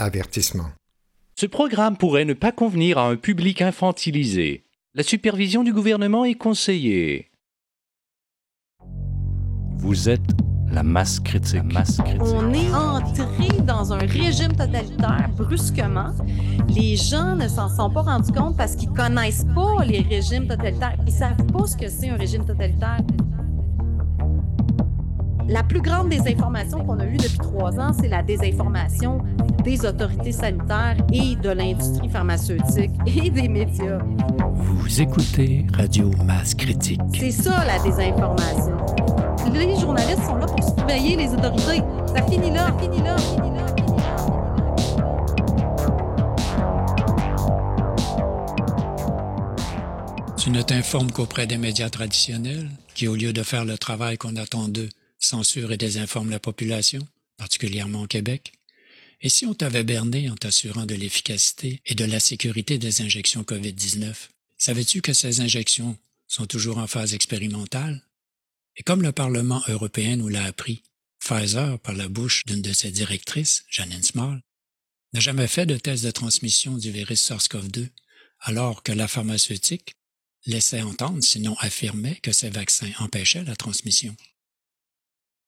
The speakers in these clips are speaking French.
Avertissement. Ce programme pourrait ne pas convenir à un public infantilisé. La supervision du gouvernement est conseillée. Vous êtes la masse critique. masse critique. On est entré dans un régime totalitaire brusquement. Les gens ne s'en sont pas rendus compte parce qu'ils connaissent pas les régimes totalitaires. Ils savent pas ce que c'est un régime totalitaire. La plus grande désinformation qu'on a eue depuis trois ans, c'est la désinformation des autorités sanitaires et de l'industrie pharmaceutique et des médias. Vous écoutez Radio Masse Critique. C'est ça la désinformation. Les journalistes sont là pour surveiller les autorités. Ça finit là, ça finit là, ça finit là. Tu ne t'informes qu'auprès des médias traditionnels qui, au lieu de faire le travail qu'on attend d'eux, censurent et désinforment la population, particulièrement au Québec. Et si on t'avait berné en t'assurant de l'efficacité et de la sécurité des injections COVID-19, savais-tu que ces injections sont toujours en phase expérimentale? Et comme le Parlement européen nous l'a appris, Pfizer, par la bouche d'une de ses directrices, Janine Small, n'a jamais fait de test de transmission du virus SARS-CoV-2, alors que la pharmaceutique laissait entendre, sinon affirmait, que ces vaccins empêchaient la transmission.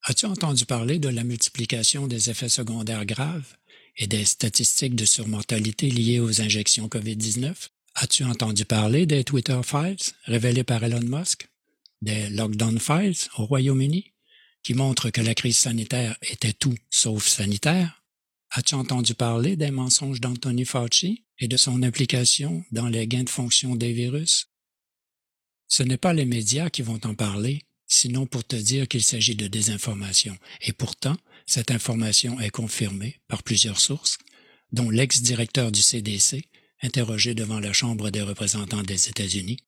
As-tu entendu parler de la multiplication des effets secondaires graves et des statistiques de surmortalité liées aux injections COVID-19? As-tu entendu parler des Twitter Files révélés par Elon Musk, des Lockdown Files au Royaume-Uni, qui montrent que la crise sanitaire était tout sauf sanitaire? As-tu entendu parler des mensonges d'Anthony Fauci et de son implication dans les gains de fonction des virus? Ce n'est pas les médias qui vont en parler, sinon pour te dire qu'il s'agit de désinformation. Et pourtant, cette information est confirmée par plusieurs sources, dont l'ex-directeur du CDC, interrogé devant la Chambre des représentants des États-Unis.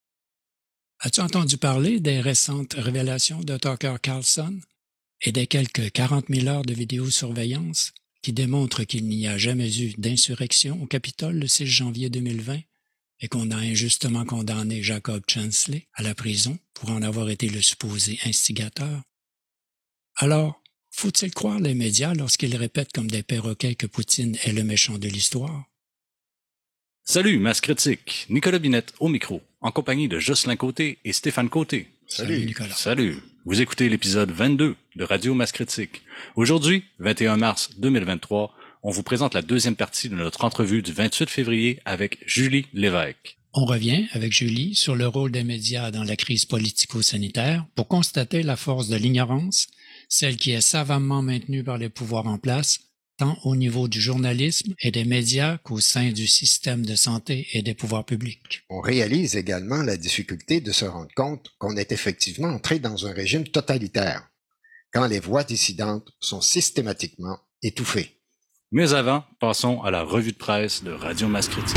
As-tu entendu parler des récentes révélations de Tucker Carlson et des quelques 40 000 heures de vidéosurveillance qui démontrent qu'il n'y a jamais eu d'insurrection au Capitole le 6 janvier 2020 et qu'on a injustement condamné Jacob Chansley à la prison pour en avoir été le supposé instigateur. Alors, faut-il croire les médias lorsqu'ils répètent comme des perroquets que Poutine est le méchant de l'histoire? Salut, masse critique. Nicolas Binette au micro, en compagnie de Jocelyn Côté et Stéphane Côté. Salut, Nicolas. Salut. Vous écoutez l'épisode 22 de Radio Masse Critique. Aujourd'hui, 21 mars 2023, on vous présente la deuxième partie de notre entrevue du 28 février avec Julie Lévesque. On revient avec Julie sur le rôle des médias dans la crise politico-sanitaire pour constater la force de l'ignorance, celle qui est savamment maintenue par les pouvoirs en place, tant au niveau du journalisme et des médias qu'au sein du système de santé et des pouvoirs publics. On réalise également la difficulté de se rendre compte qu'on est effectivement entré dans un régime totalitaire, quand les voix dissidentes sont systématiquement étouffées. Mais avant, passons à la revue de presse de Radio Masse Critique.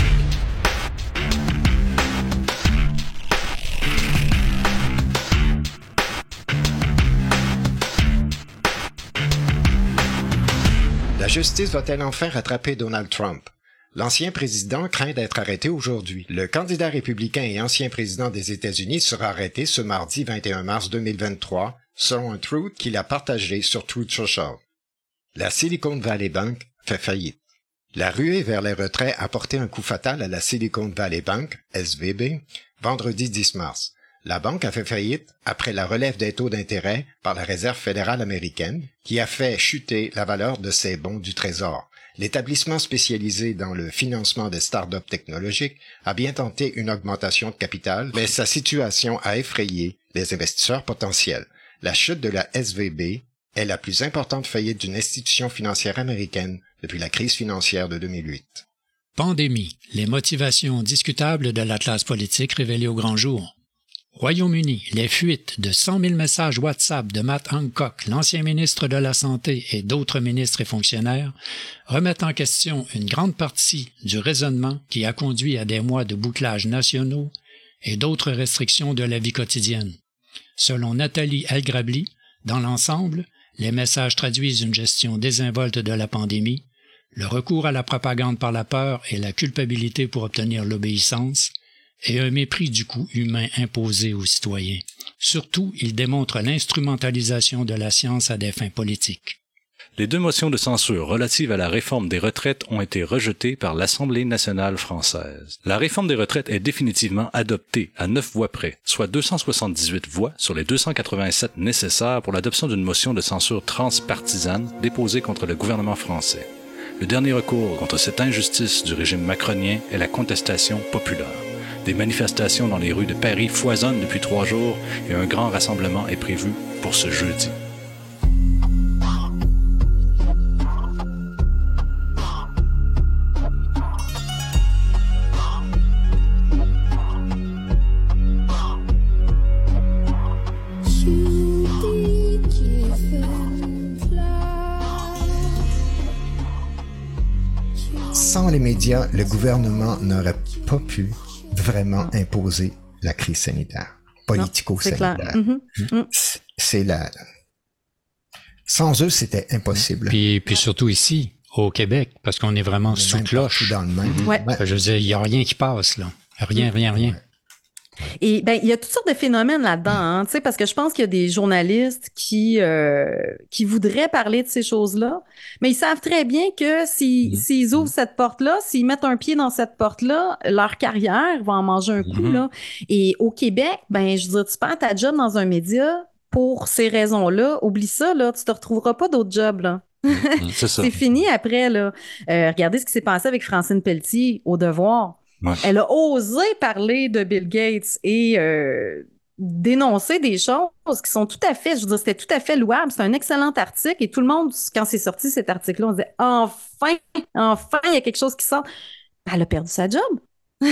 La justice va-t-elle enfin rattraper Donald Trump? L'ancien président craint d'être arrêté aujourd'hui. Le candidat républicain et ancien président des États-Unis sera arrêté ce mardi 21 mars 2023, selon un tweet qu'il a partagé sur Truth Social. La Silicon Valley Bank fait faillite. La ruée vers les retraits a porté un coup fatal à la Silicon Valley Bank, SVB, vendredi 10 mars. La banque a fait faillite après la relève des taux d'intérêt par la Réserve fédérale américaine, qui a fait chuter la valeur de ses bons du Trésor. L'établissement spécialisé dans le financement des startups technologiques a bien tenté une augmentation de capital, mais sa situation a effrayé les investisseurs potentiels. La chute de la SVB est la plus importante faillite d'une institution financière américaine depuis la crise financière de 2008. Pandémie. Les motivations discutables de l'Atlas politique révélées au grand jour. Royaume-Uni, les fuites de 100 000 messages WhatsApp de Matt Hancock, l'ancien ministre de la Santé et d'autres ministres et fonctionnaires, remettent en question une grande partie du raisonnement qui a conduit à des mois de bouclage nationaux et d'autres restrictions de la vie quotidienne. Selon Nathalie Elgrabli, dans l'ensemble, les messages traduisent une gestion désinvolte de la pandémie, le recours à la propagande par la peur et la culpabilité pour obtenir l'obéissance, et un mépris du coût humain imposé aux citoyens. Surtout, il démontre l'instrumentalisation de la science à des fins politiques. Les deux motions de censure relatives à la réforme des retraites ont été rejetées par l'Assemblée nationale française. La réforme des retraites est définitivement adoptée à neuf voix près, soit 278 voix sur les 287 nécessaires pour l'adoption d'une motion de censure transpartisane déposée contre le gouvernement français. Le dernier recours contre cette injustice du régime macronien est la contestation populaire. Des manifestations dans les rues de Paris foisonnent depuis trois jours et un grand rassemblement est prévu pour ce jeudi. Médias, le gouvernement n'aurait pas pu vraiment imposer la crise sanitaire, politico-sanitaire. Mhm. Mm. C'est- la. Sans eux, c'était impossible. Puis, puis surtout ici, au Québec, parce qu'on est vraiment sous cloche. dans le même. Ouais. Je veux dire, il n'y a rien qui passe, là. Rien, rien, rien. Et ben, il y a toutes sortes de phénomènes là-dedans, hein, tu sais, parce que je pense qu'il y a des journalistes qui euh, qui voudraient parler de ces choses-là, mais ils savent très bien que si- Mhm. s'ils ouvrent cette porte-là, s'ils mettent un pied dans cette porte-là, leur carrière va en manger un coup Mhm. là. Et au Québec, ben, je veux dire, tu perds ta job dans un média pour ces raisons-là. Oublie ça là, tu te retrouveras pas d'autres jobs là. C'est ça. C'est fini après, là. Euh, regardez ce qui s'est passé avec Francine Pelletier au devoir. Ouais. Elle a osé parler de Bill Gates et euh, dénoncer des choses qui sont tout à fait, je veux dire, c'était tout à fait louable. C'est un excellent article et tout le monde, quand c'est sorti cet article-là, on disait enfin, enfin, il y a quelque chose qui sort. Elle a perdu sa job.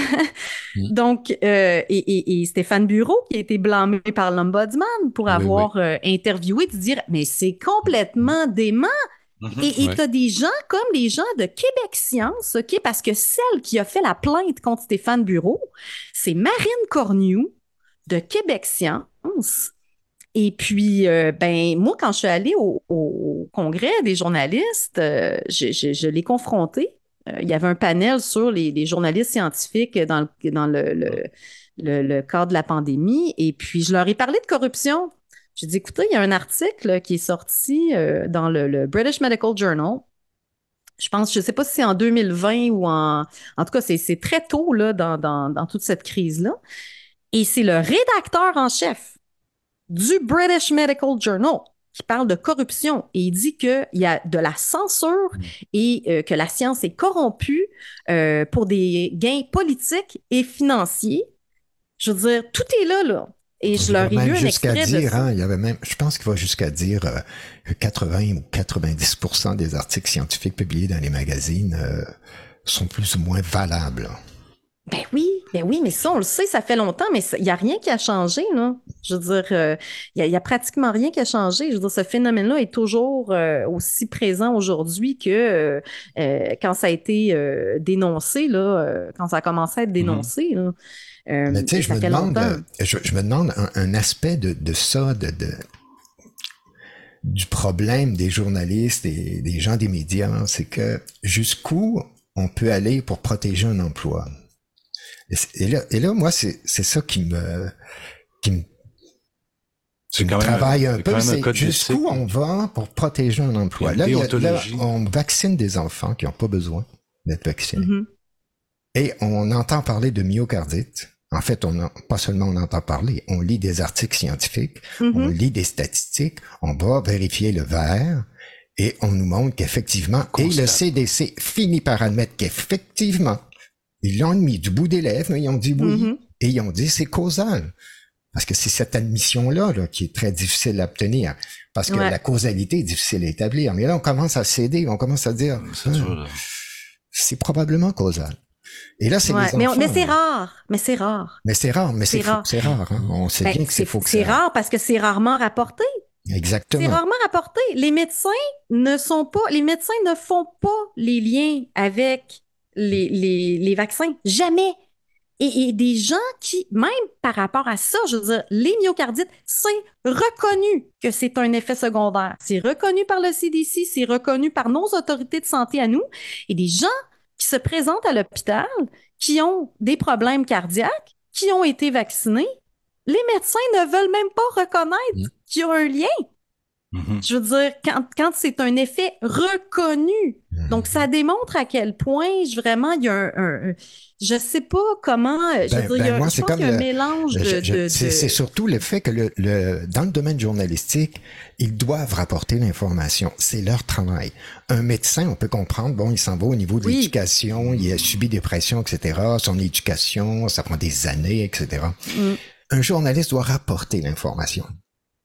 Donc, euh, et, et- et Stéphane Bureau, qui a été blâmé par l'Ombudsman pour Oui, avoir euh, interviewé, de dire, mais c'est complètement dément. Mhm. Et et Ouais. t'as des gens comme les gens de Québec Science, OK? Parce que celle qui a fait la plainte contre Stéphane Bureau, c'est Marine Cornu de Québec Science. Et puis, euh, ben, moi, quand je suis allée au, au congrès des journalistes, euh, je, je, je l'ai confronté. Euh, il y avait un panel sur les, les journalistes scientifiques dans le, dans le, le, le, le cadre de la pandémie. Et puis, je leur ai parlé de corruption. J'ai dit, écoutez, il y a un article qui est sorti euh, dans le, le British Medical Journal. Je pense, je ne sais pas si c'est en 2020 ou en... En tout cas, c'est très tôt là, dans, dans, dans toute cette crise-là. Et c'est le rédacteur en chef du British Medical Journal qui parle de corruption et il dit qu'il y a de la censure et euh, que la science est corrompue euh, pour des gains politiques et financiers. Je veux dire, tout est là, là. Et je leur ai lu un extrait dire, hein, il y avait même, je pense qu'il va jusqu'à dire euh, que 80 ou 90% des articles scientifiques publiés dans les magazines euh, sont plus ou moins valables. Ben oui, ben oui, mais ça, on le sait, ça fait longtemps, mais il n'y a rien qui a changé, là. Je veux dire, euh, il y, a pratiquement rien qui a changé. Je veux dire, ce phénomène-là est toujours euh, aussi présent aujourd'hui que euh, quand ça a été dénoncé, là, quand ça a commencé à être dénoncé, là. Euh, Mais tu sais, et je me demande, euh, je, je me demande un, un aspect de, de ça, de, de- du problème des journalistes et des gens des médias, c'est que jusqu'où on peut aller pour protéger un emploi? Et, là, et là, moi, c'est c'est ça qui me, qui me, C'est quand même un- travaille un peu, c'est jusqu'où on va pour protéger un emploi? Là, une il y a- là, on vaccine des enfants qui n'ont pas besoin d'être vaccinés. Mhm. Et on entend parler de myocardite. En fait, on en- pas seulement on entend parler, on lit des articles scientifiques, Mhm. on lit des statistiques, on va vérifier le verre et on nous montre qu'effectivement, et le. CDC finit par admettre qu'effectivement, ils l'ont mis du bout des lèvres, mais ils ont dit oui, Mhm. et ils ont dit c'est causal. Parce que c'est cette admission-là là, qui est très difficile à obtenir. Parce que Ouais. la causalité est difficile à établir. Mais là, on commence à céder, on commence à dire, C'est Ah, probablement causal. Et là, c'est Ouais, les mais on- enfants, mais c'est là. rare, mais c'est rare. Mais c'est rare, mais c'est C'est rare. c'est rare. hein. On sait Ben, bien que c'est c'est faux. c'est rare parce que c'est rarement rapporté. C'est Exactement. rarement rapporté. Les médecins ne sont pas, les médecins ne font pas les liens avec les, les, les vaccins. Jamais. Et, et des gens qui, même par rapport à ça, je veux dire, les myocardites, c'est reconnu que c'est un effet secondaire. C'est reconnu par le CDC, c'est reconnu par nos autorités de santé à nous. Et des gens qui se présentent à l'hôpital, qui ont des problèmes cardiaques, qui ont été vaccinés, les médecins ne veulent même pas reconnaître Mm. qu'il y a un lien. Je veux dire, quand, quand c'est un effet reconnu. Mhm. Donc, ça démontre à quel point je- vraiment il y a un, un- un- je sais pas comment, euh, je Ben- veux dire, il y a- ben, moi, je c'est pense comme qu'il y a un mélange Je- je- de- c'est de- c'est surtout le fait que le, le- dans le domaine journalistique, ils doivent rapporter l'information. C'est leur travail. Un médecin, on peut comprendre, bon, il s'en va au niveau de Oui. l'éducation, il a subi des pressions, etc. Son éducation, ça prend des années, etc. Mm. Un journaliste doit rapporter l'information.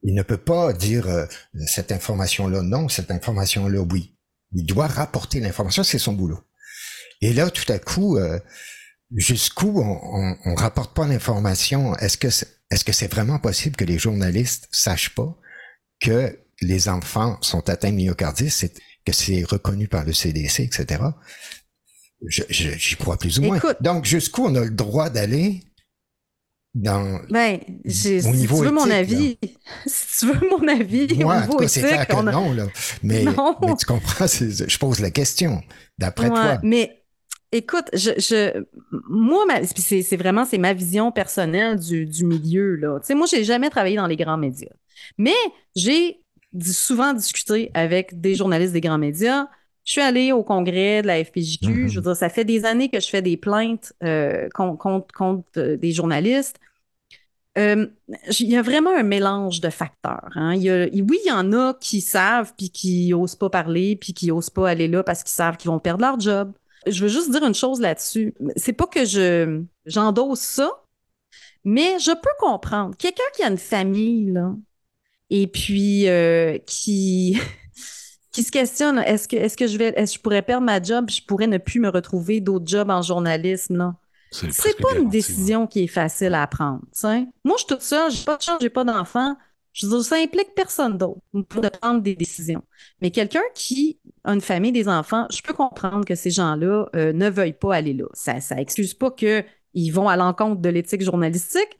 Il ne peut pas dire euh, cette information-là non, cette information-là oui. Il doit rapporter l'information, c'est son boulot. Et là, tout à coup, euh, jusqu'où on, on, on rapporte pas l'information Est-ce que c'est, est-ce que c'est vraiment possible que les journalistes sachent pas que les enfants sont atteints de myocardite, que c'est reconnu par le CDC, etc. Je, je- j'y crois plus ou moins. Écoute. Donc, jusqu'où on a le droit d'aller dans Ben, si tu veux mon avis, si tu veux mon avis Moi, au en tout niveau cas, c'est clair que a- non, là. Mais, Non. mais tu comprends, je pose la question. D'après Ouais, toi. Mais écoute, je, je moi, c'est vraiment c'est ma vision personnelle du, du milieu là. Tu sais, moi, j'ai jamais travaillé dans les grands médias, mais j'ai souvent discuté avec des journalistes des grands médias. Je suis allée au congrès de la FPJQ. Je veux dire, ça fait des années que je fais des plaintes euh, contre, contre, contre, euh, des journalistes. Euh, il y a vraiment un mélange de facteurs. hein. Il y a- oui, il y en a qui savent puis qui osent pas parler puis qui osent pas aller là parce qu'ils savent qu'ils vont perdre leur job. Je veux juste dire une chose là-dessus. C'est pas que je j'endosse ça, mais je peux comprendre. Quelqu'un qui a une famille là et puis euh, qui qui se questionne est-ce que est-ce que je vais est-ce que je pourrais perdre ma job je pourrais ne plus me retrouver d'autres jobs en journalisme là. C'est pas une décision qui est facile à prendre. tu sais. Moi, je suis toute seule, j'ai pas de chance, j'ai pas d'enfant. Je veux dire, ça implique personne d'autre pour de prendre des décisions. Mais quelqu'un qui a une famille, des enfants, je peux comprendre que ces gens-là euh, ne veuillent pas aller là. Ça, ça excuse pas qu'ils vont à l'encontre de l'éthique journalistique,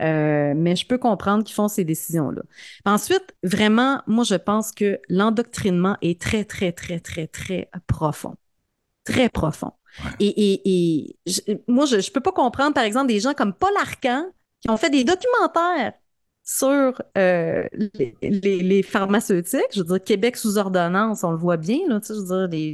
euh, mais je peux comprendre qu'ils font ces décisions-là. Ensuite, vraiment, moi, je pense que l'endoctrinement est très, très, très, très, très profond. Très profond. Et, et, et je- moi, je ne peux pas comprendre, par exemple, des gens comme Paul Arcan qui ont fait des documentaires sur euh, les, les- les pharmaceutiques. Je veux dire, Québec sous ordonnance, on le voit bien, là, tu sais, je veux dire, les,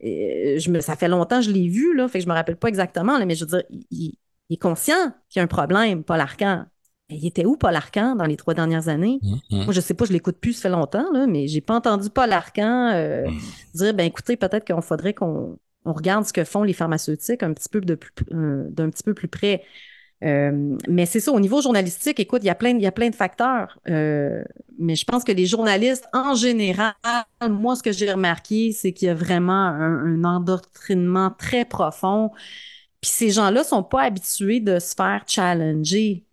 les- euh, je me, ça fait longtemps que je l'ai vu, là, fait que je me rappelle pas exactement, là, mais je veux dire, il, il- est conscient qu'il y a un problème, Paul Arcan. Mais il était où, Paul Arcan, dans les trois dernières années? Hum, hum. Moi, je sais pas, je l'écoute plus, ça fait longtemps, là, mais j'ai pas entendu Paul Arcan euh, Mm. dire, ben écoutez, peut-être qu'on faudrait qu'on on regarde ce que font les pharmaceutiques un petit peu de plus, euh, d'un petit peu plus près. Euh, mais c'est ça, au niveau journalistique, écoute, il y a plein, il y a plein de facteurs. Mais je pense que les journalistes, en général, moi, ce que j'ai remarqué, c'est qu'il y a vraiment un, un endoctrinement très profond. Puis ces gens-là sont pas habitués de se faire challenger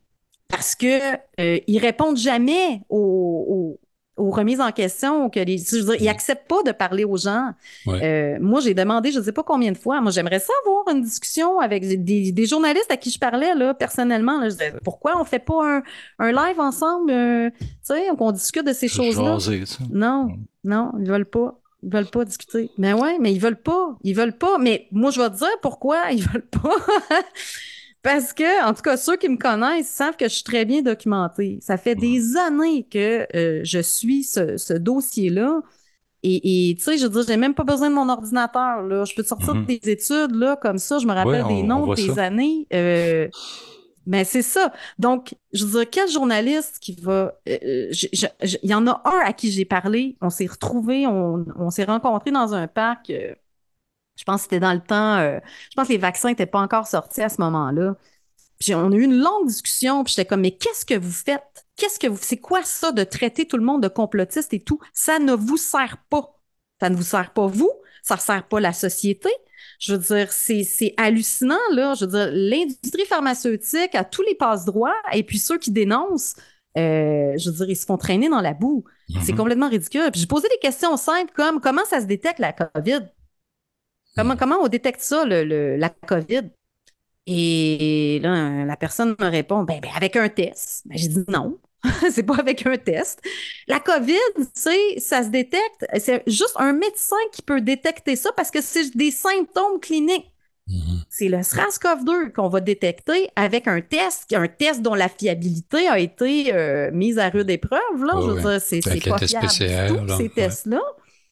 parce que euh, ils répondent jamais aux, aux- aux remises en question. Que les, je veux dire, ils acceptent pas de parler aux gens. Ouais. Euh, moi, j'ai demandé, je ne sais pas combien de fois. Moi, j'aimerais ça avoir une discussion avec des, des journalistes à qui je parlais là personnellement. Là, je disais, pourquoi on fait pas un, un live ensemble, euh, tu sais, qu'on discute de ces choses-là? Tu sais. Non, non, ils veulent pas. Ils veulent pas discuter. Mais ouais, mais ils veulent pas. Ils veulent pas. Mais moi, je vais te dire pourquoi ils veulent pas. Parce que, en tout cas, ceux qui me connaissent savent que je suis très bien documentée. Ça fait des années que euh, je suis ce, ce dossier-là. Et tu sais, je veux dire, j'ai même pas besoin de mon ordinateur. Là. Je peux te sortir Mhm. des études là, comme ça. Je me rappelle Ouais, on- des noms des ça. années. Euh, mais c'est ça. Donc, je veux dire, quel journaliste qui va... euh, euh, Il y en a un à qui j'ai parlé. On s'est retrouvés, on, on s'est rencontrés dans un parc. euh, je pense que c'était dans le temps... euh, je pense que les vaccins n'étaient pas encore sortis à ce moment-là. Puis on a eu une longue discussion, puis j'étais comme, mais qu'est-ce que vous faites? Qu'est-ce que vous... C'est quoi ça de traiter tout le monde de complotiste et tout? Ça ne vous sert pas. Ça ne vous sert pas vous, ça ne sert pas la société. Je veux dire, c'est, c'est hallucinant, là. Je veux dire, l'industrie pharmaceutique a tous les passe-droits, et puis ceux qui dénoncent, euh, je veux dire, ils se font traîner dans la boue. C'est Mhm. complètement ridicule. Puis j'ai posé des questions simples comme comment ça se détecte la COVID? Comment, comment on détecte ça, le, le- la COVID? Et là, la personne me répond, ben, ben, avec un test. Ben, j'ai dit non, c'est pas avec un test. La COVID, sais, ça se détecte. C'est juste un médecin qui peut détecter ça parce que c'est des symptômes cliniques. Mhm. C'est le SRAS-CoV-2 qu'on va détecter avec un test, un test dont la fiabilité a été euh, mise à rude épreuve. Là. Je veux ouais. dire, c'est c'est pas test fiable PCR, du tout, là, ces ouais. tests-là.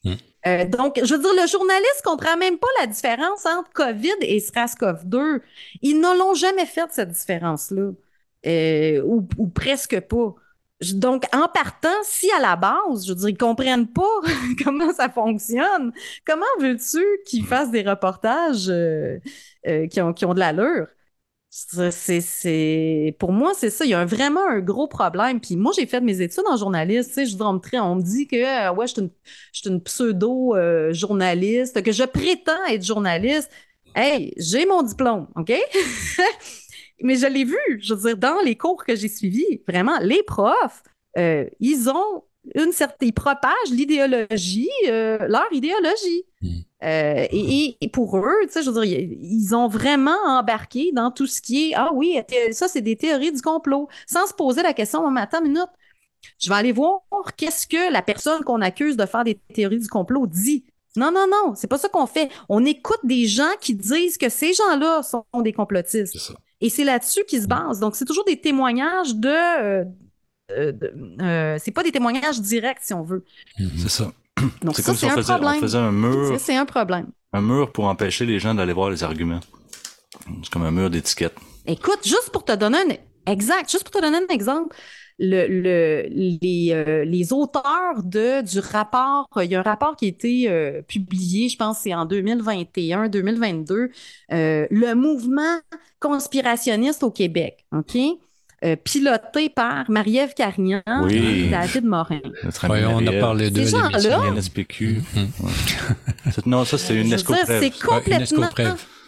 Mm. Euh, donc, je veux dire, le journaliste comprend même pas la différence entre COVID et SRAS-CoV-2. Ils ne l'ont jamais fait, cette différence-là. Euh, ou, ou presque pas. Donc, en partant, si à la base, je veux dire, ils comprennent pas comment ça fonctionne, comment veux-tu qu'ils fassent des reportages euh, euh, qui, ont, qui ont de l'allure? C'est, pour moi, c'est ça. Il y a un- vraiment un gros problème. Puis moi, j'ai fait mes études en journaliste. Tu sais, je dire, on on me dit que ouais, je suis une, je suis une pseudo-journaliste, que je prétends être journaliste. Hey, j'ai mon diplôme, OK? Mais je l'ai vu, je veux dire, dans les cours que j'ai suivis, vraiment, les profs, euh, ils ont une certaine, ils propagent l'idéologie, euh, leur idéologie. Mm. Euh, et, pour eux, tu sais, je veux dire, ils ont vraiment embarqué dans tout ce qui est, ah oui, ça, c'est des théories du complot, sans se poser la question, oh, mais attends une minute, je vais aller voir qu'est-ce que la personne qu'on accuse de faire des théories du complot dit. Non, non, non, c'est pas ça qu'on fait. On écoute des gens qui disent que ces gens-là sont des complotistes. C'est ça. Et c'est là-dessus qu'ils se basent. Donc, c'est toujours des témoignages de. euh, euh, de- euh, c'est pas des témoignages directs, si on veut. Mhm. C'est ça. Donc, C'est ça, comme si on un faisait, on faisait un mur, C'est un problème. un mur pour empêcher les gens d'aller voir les arguments. C'est comme un mur d'étiquette. Écoute, juste pour te donner un exact, juste pour te donner un exemple, le, le- les, euh, les auteurs de, du rapport, il y a un rapport qui a été euh, publié, je pense que c'est en 2021-2022, euh, le mouvement conspirationniste au Québec, OK? Euh, piloté par Marie-Ève Carignan Oui. et David Morin. Ouais, on a parlé gens-là- NSPQ. Mhm. C'est- Non, ça, c'était une escopréve. c'est complètement...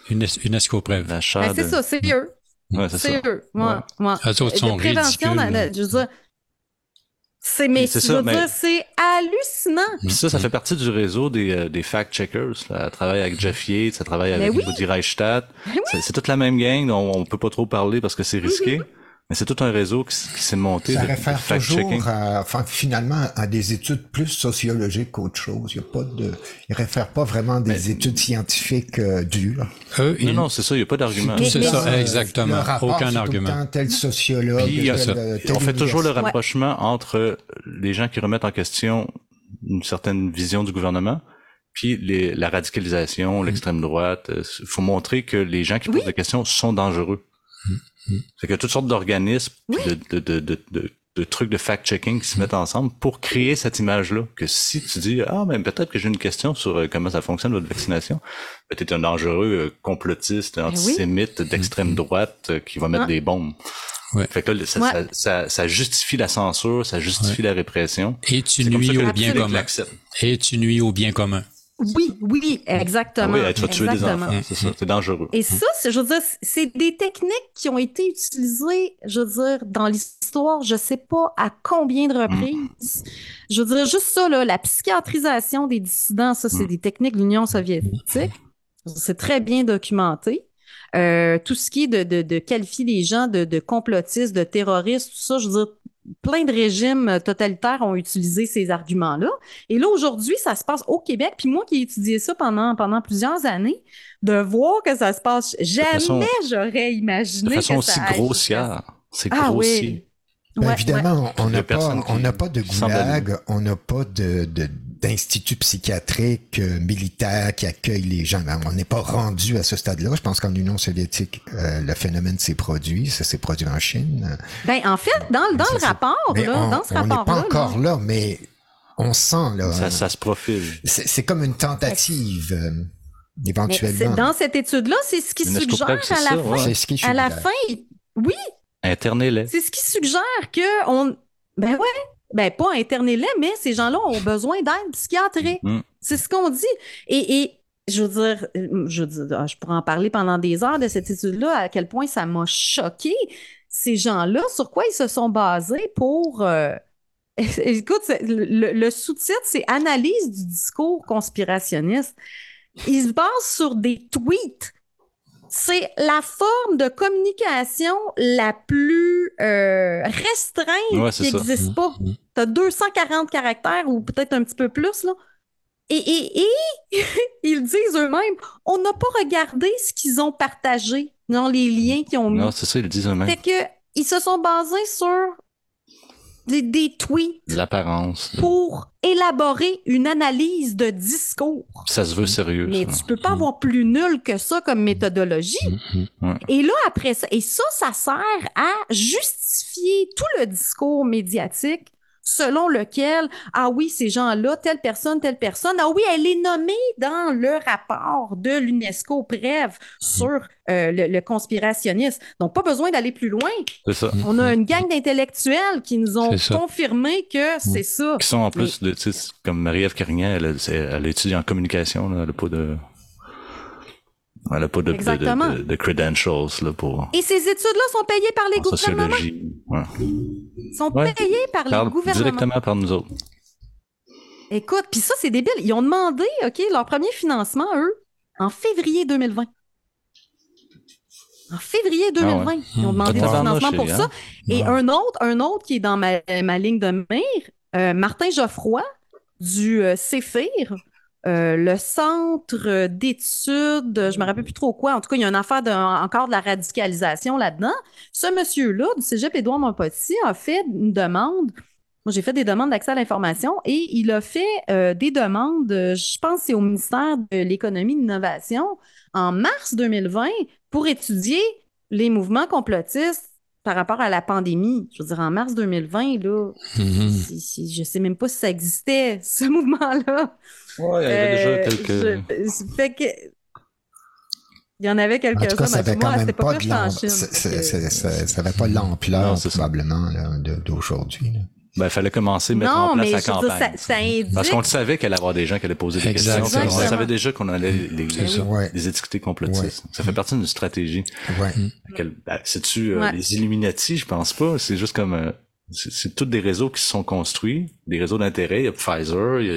Unes- UNESCO Prève. La Ben, c'est de- ça, c'est eux. Ouais, c'est ça. Eux. Ouais, Ouais. ouais. Eux autres sont de prévention, ridicules. je veux dire, c'est mais ça, veux mais- dire, c'est hallucinant. Puis ça, ça fait partie du réseau des, euh, des fact-checkers. là. Elle travaille avec Jeff Yates, ça travaille avec Mais oui. Woody Reichstadt. Mais oui. C'est- C'est toute la même gang, dont on peut pas trop parler parce que c'est risqué. Mais c'est tout un réseau qui, s'est monté Ça de, réfère toujours à, enfin, finalement à des études plus sociologiques qu'autre chose. Il y a pas de, il réfère pas vraiment à des études scientifiques euh, dures. Eux, Non, ils- non, c'est ça, il n'y a pas d'argument. C'est ça, Euh, exactement. le rapport, Aucun argument. le temps tel sociologue. Puis, il y a tel, ça. euh, tel On fait toujours le rapprochement entre les gens qui remettent en question une certaine vision du gouvernement, puis les, la radicalisation, l'extrême droite. Il faut montrer que les gens qui Oui. posent des questions sont dangereux. C'est qu'il y a toutes sortes d'organismes, Oui. de, de, de, de, de, de trucs de fact-checking qui se mettent ensemble pour créer cette image-là. Que si tu dis, ah, ben peut-être que j'ai une question sur euh, comment ça fonctionne votre vaccination, ben, t'es un dangereux euh, complotiste, antisémite, d'extrême droite euh, qui va mettre Ah. des bombes. Ouais. Fait que là, ça, Ouais. ça, ça, ça justifie la censure, ça justifie la répression. Et tu nuis que au bien commun. Et tu nuis au bien commun. Oui, oui, Ah exactement. oui, tu vas tuer des enfants, c'est ça, c'est dangereux. Et ça, je veux dire, c'est des techniques qui ont été utilisées, je veux dire, dans l'histoire, je sais pas à combien de reprises. Je veux dire, juste ça, là, la psychiatrisation des dissidents, ça, c'est Mm. des techniques de l'Union soviétique. C'est très bien documenté. Euh, tout ce qui est de, de, de qualifier les gens de, de complotistes, de terroristes, tout ça, je veux dire, plein de régimes totalitaires ont utilisé ces arguments-là. Et là, aujourd'hui, ça se passe au Québec. Puis moi qui ai étudié ça pendant, pendant plusieurs années, de voir que ça se passe, jamais j'aurais imaginé De façon que ça aussi grossière. C'est Ah grossier. oui. Ben, Ouais, ouais. évidemment, on n'a pas, on de goulag, on n'a pas de, de- d'institut psychiatrique euh, militaire qui accueille les gens. Ben, on n'est pas rendu à ce stade-là. Je pense qu'en Union soviétique, euh, le phénomène s'est produit. Ça s'est produit en Chine. Ben, en fait, dans, le rapport, là, on dans ce on n'est pas rapport-là, encore là, là, mais on sent là. Ça, ça se profile. C'est comme une tentative, euh, éventuellement. dans cette étude-là, c'est ce qui suggère à la ça, fin. ouais. Ce qui À la fin, oui, Internez-les. c'est ce qui suggère que on, ben ouais, ben pas interner-les, mais ces gens-là ont besoin d'aide psychiatrique. Mm. C'est ce qu'on dit. Et, et je veux dire, je veux dire, ah, je pourrais en parler pendant des heures de cette étude-là, à quel point ça m'a choqué. Ces gens-là, sur quoi ils se sont basés pour. euh, Écoute, le sous-titre, c'est Analyse du discours conspirationniste. Ils se basent sur des tweets. C'est la forme de communication la plus euh, restreinte Ouais, qui n'existe pas. Mhm. Tu as 240 caractères ou peut-être un petit peu plus, là. Et, et, et ils disent eux-mêmes, on n'a pas regardé ce qu'ils ont partagé dans les liens qu'ils ont mis. Non, c'est ça, ils le disent eux-mêmes. Fait que ils se sont basés sur des, des tweets L'apparence. pour élaborer une analyse de discours. Ça se veut sérieux. Mais ça. tu peux pas avoir plus nul que ça comme méthodologie. Mhm. Et là, après ça, et ça, ça sert à justifier tout le discours médiatique selon lequel, ah oui, ces gens-là, telle personne, telle personne, ah oui, elle est nommée dans le rapport de l'UNESCO, bref, sur euh, le, le conspirationnisme. Donc, pas besoin d'aller plus loin. C'est ça. On a une gang d'intellectuels qui nous ont confirmé que c'est ça. Qui sont en plus de, comme Marie-Ève Carignan, elle, étudié en communication, là, elle a pas de, elle a pas de, de, Exactement. de, de credentials, là, pour, Et ces études-là sont payées par les en gouvernements? sociologie. Ouais. Sont Ouais. payées par les gouvernements? directement par nous autres. Écoute, puis ça, c'est débile. Ils ont demandé, OK, leur premier financement, eux, en février 2020. En février 2020, ils ont demandé du financement pour hein? ça. Et Ouais. un autre, un autre qui est dans ma, ma ligne de mire, euh, Martin Geoffroy du euh, euh, le centre d'études, je me rappelle plus trop quoi. En tout cas, il y a une affaire de, encore de la radicalisation là-dedans. Ce monsieur-là, du Cégep Édouard Montpetit, a fait une demande. Moi, j'ai fait des demandes d'accès à l'information et il a fait euh, des demandes, je pense que c'est au ministère de l'économie et de l'innovation, en mars 2020 pour étudier les mouvements complotistes par rapport à la pandémie. Je veux dire, en mars 2020, là, si- si- je sais même pas si ça existait, ce mouvement-là. Ouais, il y avait Euh, déjà quelques, je- fait que. Il y en avait En tout cas, quelques-uns. ça mais avait moi, quand à même cette pas j'étais en Chine. Ça avait pas l'ampleur, probablement, de- d'aujourd'hui. ben, il fallait commencer à mettre Non, en place mais la dire, campagne. ça, ça indique. Parce qu'on le savait qu'elle allait avoir des gens qui allaient poser des Exactement. questions. puis On Exactement. savait déjà qu'on allait les, ça. Ouais, les étiqueter complotistes. Ça fait partie d'une stratégie. ouais. Ben, C'est-tu euh, Ouais. les Illuminati? Je pense pas. C'est juste comme... euh, c'est c'est tous des réseaux qui se sont construits, des réseaux d'intérêt. Il y a Pfizer, il y a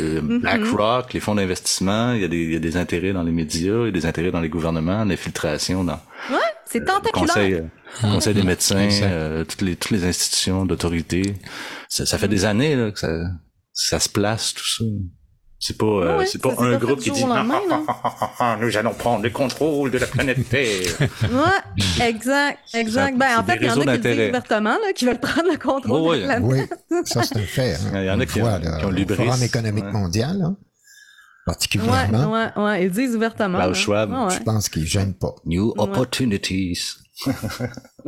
euh, Mhm. BlackRock, les fonds d'investissement, il y, a des, il y a des intérêts dans les médias, il y a des intérêts dans les gouvernements, l'infiltration dans C'est le tentaculaire. conseil, euh, le conseil des médecins, euh, toutes les toutes les institutions d'autorité. Ça, ça fait des années là, que ça, ça se place tout ça. C'est pas euh, Ouais, c'est pas un pas groupe qui dit au lendemain, là. nous allons prendre le contrôle de la planète Terre. Ouais, exact, exact. Ben, en fait, il y en a qui le disent ouvertement, là, qui veulent prendre le contrôle Oh, de la planète. Oui, ça c'est un fait. hein. Il y en a qui- voit, qui là, ont au l'hubris. Forum économique Ouais. mondial, Ouais, particulièrement, ouais, ouais, ils le disent ouvertement. Là. Schwab. Je pense qu'ils ne gênent pas. New Ouais. opportunities.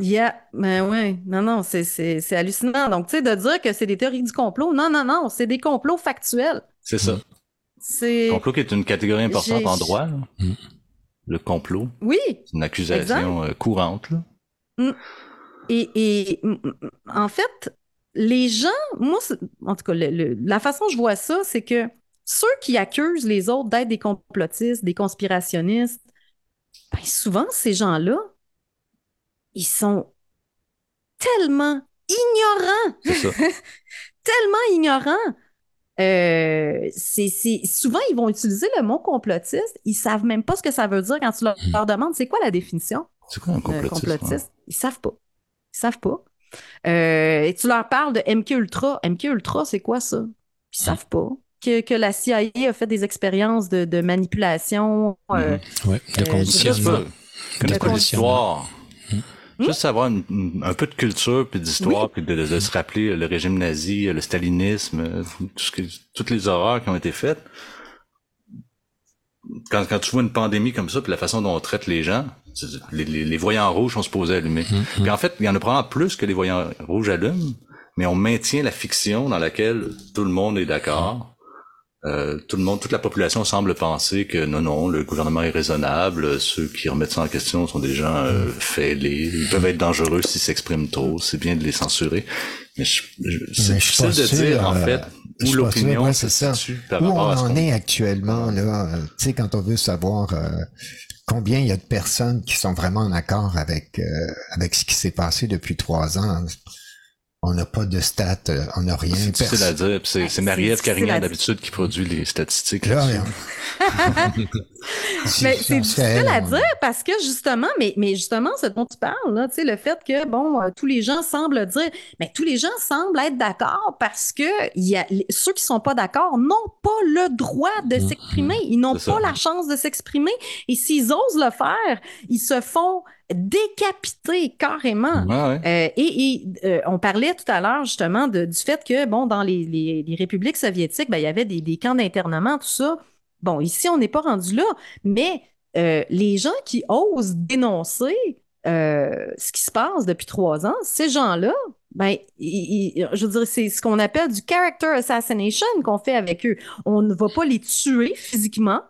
Yeah, ben ouais, non, non, c'est, c'est, c'est hallucinant. Donc, tu sais, de dire que c'est des théories du complot, non, non, non, c'est des complots factuels. C'est ça. C'est. Le complot qui est une catégorie importante en droit. là. Mm. Le complot, Oui, c'est une accusation euh, courante. Là. et, et mm, mm, en fait, les gens, moi, en tout cas, le- le- la façon dont je vois ça, c'est que ceux qui accusent les autres d'être des complotistes, des conspirationnistes, ben souvent, ces gens-là, ils sont tellement ignorants C'est ça. tellement ignorants. Euh, c'est, c'est- souvent, ils vont utiliser le mot complotiste. Ils savent même pas ce que ça veut dire quand tu leur, leur demandes c'est quoi la définition? C'est quoi un complotiste? complotiste? Ils savent pas. Ils savent pas. Euh, et tu leur parles de MK Ultra. MK Ultra, c'est quoi ça? Ils savent pas. Que, que la CIA a fait des expériences de, de manipulation. euh. Ouais, de Euh, conditionnement. conditionnement. Hmm? Juste savoir une- une- un peu de culture puis d'histoire puis de, de- de se rappeler le régime nazi, le stalinisme, tout ce que, toutes les horreurs qui ont été faites. Quand, quand tu vois une pandémie comme ça puis la façon dont on traite les gens, les, les, les voyants rouges sont supposés allumer. Mhm. Puis en fait, il y en a probablement plus que les voyants rouges allument, mais on maintient la fiction dans laquelle tout le monde est d'accord. Euh, tout le monde, toute la population semble penser que non, non, le gouvernement est raisonnable. Ceux qui remettent ça en question sont des gens euh, fêlés. Ils peuvent être dangereux s'ils s'expriment trop. C'est bien de les censurer. Mais je, je- c'est difficile de sûr, dire en euh, fait où l'opinion ouais, se c'est ça. situe par Où on rapport à ce en est actuellement, là, euh, tu sais, quand on veut savoir euh, combien il y a de personnes qui sont vraiment en accord avec, euh, avec ce qui s'est passé depuis trois ans, On n'a pas de stats, euh, on n'a rien. C'est difficile à dire. C'est c'est Marie-Ève Carignan d'habitude qui produit les statistiques. Là, si- Mais c'est difficile à dire parce que justement, mais, mais justement, ce dont tu parles, là, tu sais, le fait que, bon, euh, tous les gens semblent dire, mais tous les gens semblent être d'accord parce que il y a, ceux qui sont pas d'accord n'ont pas le droit de Mhm. s'exprimer. Ils n'ont pas ça. la chance de s'exprimer. Et s'ils osent le faire, ils se font décapiter carrément. Ouais, ouais. Euh, et et, euh, on parlait tout à l'heure justement de- du fait que, bon, dans les, les- les républiques soviétiques, ben, il y avait des, des camps d'internement, tout ça. Bon, ici, on n'est pas rendu là, mais euh, les gens qui osent dénoncer ce qui se passe depuis trois ans, ces gens-là, ben, je veux dire, c'est ce qu'on appelle du character assassination qu'on fait avec eux. On ne va pas les tuer physiquement,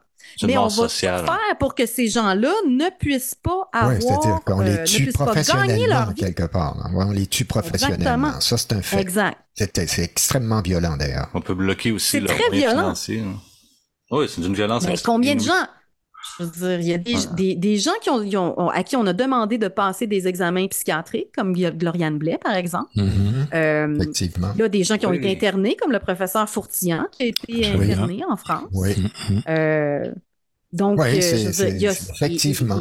mais on va tout sociale. faire pour que ces gens-là ne puissent pas avoir, Ouais, c'est-à-dire qu'on euh, les ne tue puissent pas gagner leur professionnellement vie. quelque part. hein. On les tue professionnellement. Exactement. Ça, c'est un fait. Exact. C'est c'est extrêmement violent d'ailleurs. On peut bloquer aussi C'est leurs très violent. hein. Oui, c'est d'une violence Mais extrême. combien de gens? Je veux dire, il y a des, des, des gens qui ont, à qui on a demandé de passer des examens psychiatriques, comme Gloriane Blais, par exemple. Mhm. Euh, Effectivement. là, des gens qui ont Oui. été internés, comme le professeur Fourtillan, qui a été Oui. interné en France. Oui. Euh, donc, Oui, euh, c'est- je veux dire, il y a- effectivement.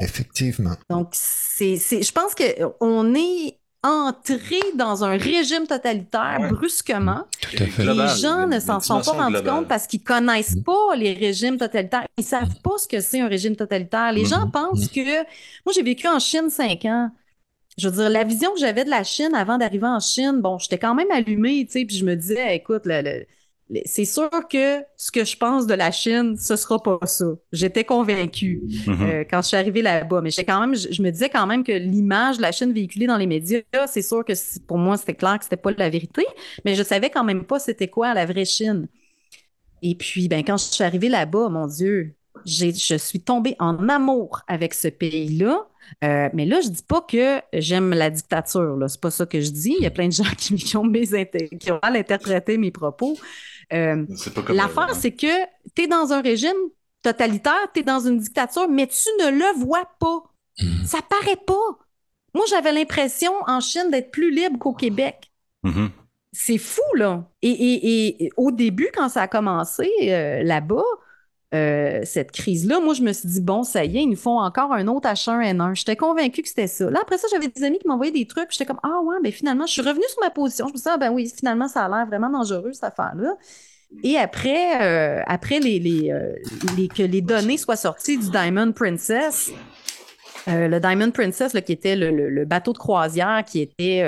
effectivement. donc, c'est, je pense qu'on est entré dans un régime totalitaire Ouais. brusquement. Tout à fait. Global, les gens ne s'en sont pas rendus compte parce qu'ils connaissent Mm. pas les régimes totalitaires. Ils savent pas ce que c'est un régime totalitaire. Les Mm-hmm. gens pensent que... Moi, j'ai vécu en Chine cinq ans. Je veux dire, la vision que j'avais de la Chine avant d'arriver en Chine, bon, j'étais quand même allumée, tu sais, puis je me disais, écoute, le- le- c'est sûr que ce que je pense de la Chine, ce sera pas ça. J'étais convaincue Mhm. euh, quand je suis arrivée là-bas. Mais quand même, je, je me disais quand même que l'image de la Chine véhiculée dans les médias, c'est sûr que pour moi, c'était clair que c'était pas la vérité, mais je savais quand même pas c'était quoi la vraie Chine. Et puis, ben, quand je suis arrivée là-bas, mon Dieu, je suis tombée en amour avec ce pays-là. Euh, mais là, je dis pas que j'aime la dictature. Là. C'est pas ça que je dis. Il y a plein de gens qui, qui ont, mésinter- qui ont mal interprété mes propos. Euh, comme L'affaire, c'est que tu es dans un régime totalitaire, tu es dans une dictature, mais tu ne le vois pas. Mhm. Ça paraît pas. Moi, j'avais l'impression en Chine d'être plus libre qu'au Québec. mhm. C'est fou, là. Et, et- et au début, quand ça a commencé euh, là-bas, euh, cette crise-là, moi, je me suis dit, bon, ça y est, ils nous font encore un autre H1N1. J'étais convaincue que c'était ça. Là, après ça, j'avais des amis qui m'envoyaient des trucs. J'étais comme, ah ouais, ben finalement, je suis revenue sur ma position. Je me suis dit, ah ben oui, finalement, ça a l'air vraiment dangereux, cette affaire-là. Et après, euh, après les, euh, les- que les données soient sorties du Diamond Princess, le Diamond Princess, qui était le, bateau de croisière qui était,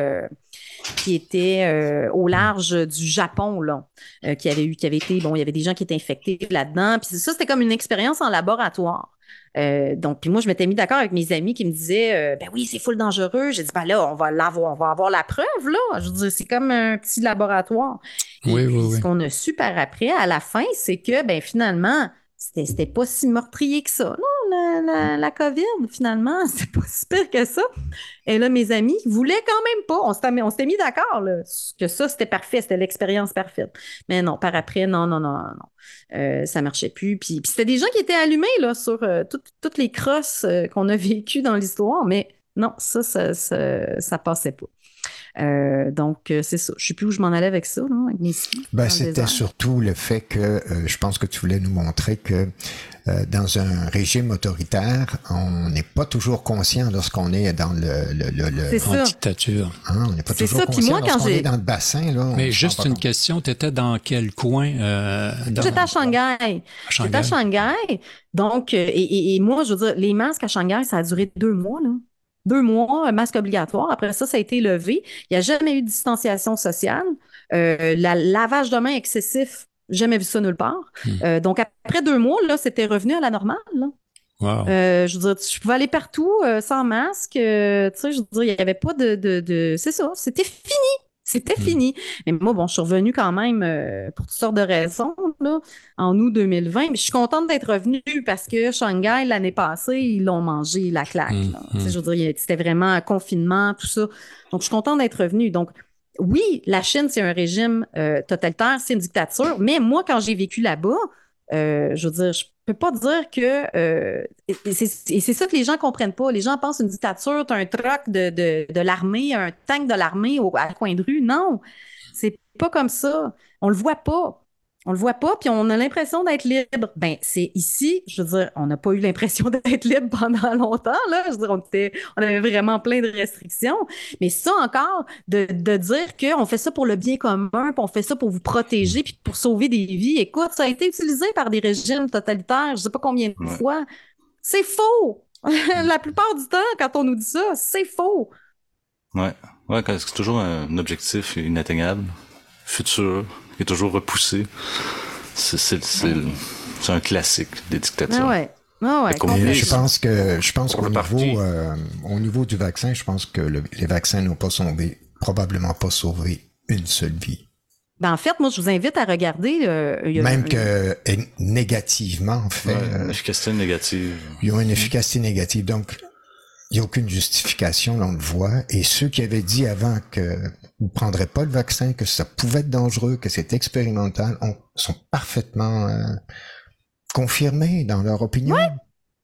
qui était euh, au large du Japon, là, euh, qui avait eu, qui avait été, bon, il y avait des gens qui étaient infectés là-dedans. Puis ça, c'était comme une expérience en laboratoire. Euh, donc, puis moi, je m'étais mis d'accord avec mes amis qui me disaient, ben oui, c'est full dangereux. J'ai dit, ben là, on va l'avoir, on va avoir la preuve, là. Je veux dire, c'est comme un petit laboratoire. Et Oui, puis, oui, oui. Ce qu'on a su par après, à la fin, c'est que, ben finalement, c'était pas si meurtrier que ça. Non, la, la, la COVID, finalement, c'est pas si pire que ça. Et là, mes amis voulaient quand même pas. On s'était on mis d'accord que ça, c'était parfait, c'était l'expérience parfaite. Mais non, par après, non, non, non, non. Euh, ça marchait plus. Puis, puis c'était des gens qui étaient allumés là, sur euh, toutes- toutes les crosses euh, qu'on a vécues dans l'histoire, mais non, ça, ça, ça, ça passait pas. Euh, donc, euh, c'est ça. Je sais plus où je m'en allais avec ça, là, avec mes skis dans Ben, c'était surtout le fait que euh, je pense que tu voulais nous montrer que euh, dans un régime autoritaire, on n'est pas toujours conscient lorsqu'on est dans le, le, le, le- C'est En ça. dictature. hein, on n'est pas C'est toujours ça. Puis conscient moi, quand est dans le bassin là. Mais juste une compte. question, tu étais dans quel coin euh, dans- J'étais à Shanghai. à J'étais à Shanghai. Donc, et, et- et moi, je veux dire, les masques à Shanghai, ça a duré deux mois, là. Deux mois, masque obligatoire. Après ça, ça a été levé. Il n'y a jamais eu de distanciation sociale. Euh, la lavage de mains excessif, jamais vu ça nulle part. Hmm. Euh, donc, après deux mois, là, c'était revenu à la normale, là. Wow. Euh, je veux dire, je pouvais aller partout sans masque. tu sais, je veux dire, il n'y avait pas de, de, de- C'est ça, c'était fini. C'était Mm. fini. Mais moi, bon, je suis revenue quand même euh, pour toutes sortes de raisons, là, en août 2020. Mais je suis contente d'être revenue parce que Shanghai, l'année passée, ils l'ont mangé la claque. Mm, là. Tu sais, mm. Je veux dire, c'était vraiment un confinement, tout ça. Donc, je suis contente d'être revenue. Donc, oui, la Chine, c'est un régime euh, totalitaire, c'est une dictature. Mais moi, quand j'ai vécu là-bas, euh, je veux dire, je peux pas dire que euh, et c'est ça que les gens comprennent pas. Les gens pensent une dictature, tu as un truck de, de, l'armée, un tank de l'armée à coin de rue. Non, c'est pas comme ça. On le voit pas. On le voit pas, puis on a l'impression d'être libre. Ben, c'est ici, je veux dire, on n'a pas eu l'impression d'être libre pendant longtemps, là. Je veux dire, on, était, on avait vraiment plein de restrictions. Mais ça encore, de, de dire qu'on fait ça pour le bien commun, puis on fait ça pour vous protéger, puis pour sauver des vies. Écoute, ça a été utilisé par des régimes totalitaires, je sais pas combien de fois. C'est faux! La plupart du temps, quand on nous dit ça, c'est faux. Ouais, ouais, c'est toujours un objectif inatteignable, futur, est toujours repoussé. C'est un classique des dictatures. ouais. ouais, je pense que je pense qu'au niveau, euh, au niveau du vaccin, je pense que les vaccins n'ont pas sauvé, probablement pas sauvé une seule vie. Ben en fait, moi, je vous invite à regarder. Euh, Même que négativement, en fait. une euh, efficacité négative. Ils ont une efficacité négative. Donc, il n'y a aucune justification, on le voit. Et ceux qui avaient dit avant que ne prendrez pas le vaccin, que ça pouvait être dangereux, que c'est expérimental, on, sont parfaitement euh, confirmés dans leur opinion. Ouais,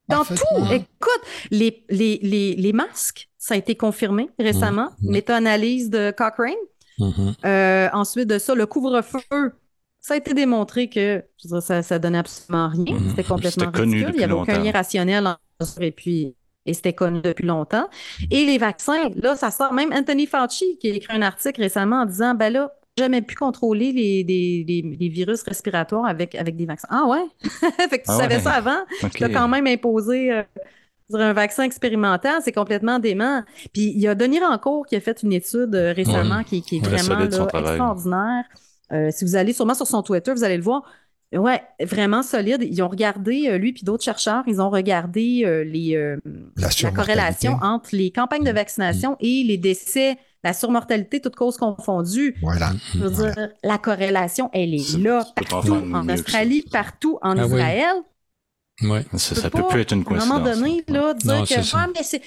dans tout. Écoute, les, les, les, les, masques, ça a été confirmé récemment. Mmh, mmh. Méta-analyse de Cochrane. Mmh, euh, ensuite de ça, le couvre-feu, ça a été démontré que je veux dire, ça, ça donnait absolument rien. C'était complètement ridicule. Il n'y avait aucun lien rationnel. Et puis, et c'était connu depuis longtemps. Et les vaccins, là, ça sort. Même Anthony Fauci qui a écrit un article récemment en disant, ben là, jamais pu contrôler les, les, virus respiratoires avec, avec des vaccins. Ah ouais? fait que tu ah savais ça avant. Tu as quand même imposé euh, un vaccin expérimental, c'est complètement dément. Puis il y a Denis Rancourt qui a fait une étude euh, récemment qui, qui, est vraiment extraordinaire. Euh, si vous allez sûrement sur son Twitter, vous allez le voir. Ouais, vraiment solide. Ils ont regardé, euh, lui puis d'autres chercheurs, ils ont regardé euh, les, euh, la, corrélation entre les campagnes de mm. vaccination mm. et les décès, la surmortalité, toutes causes confondues. Voilà. Je veux dire, la corrélation, elle est là, partout en Australie, partout en ah Israël. Oui, ça, ça peut plus être une coïncidence. À un moment donné, là, dire que, ah, mais c'est,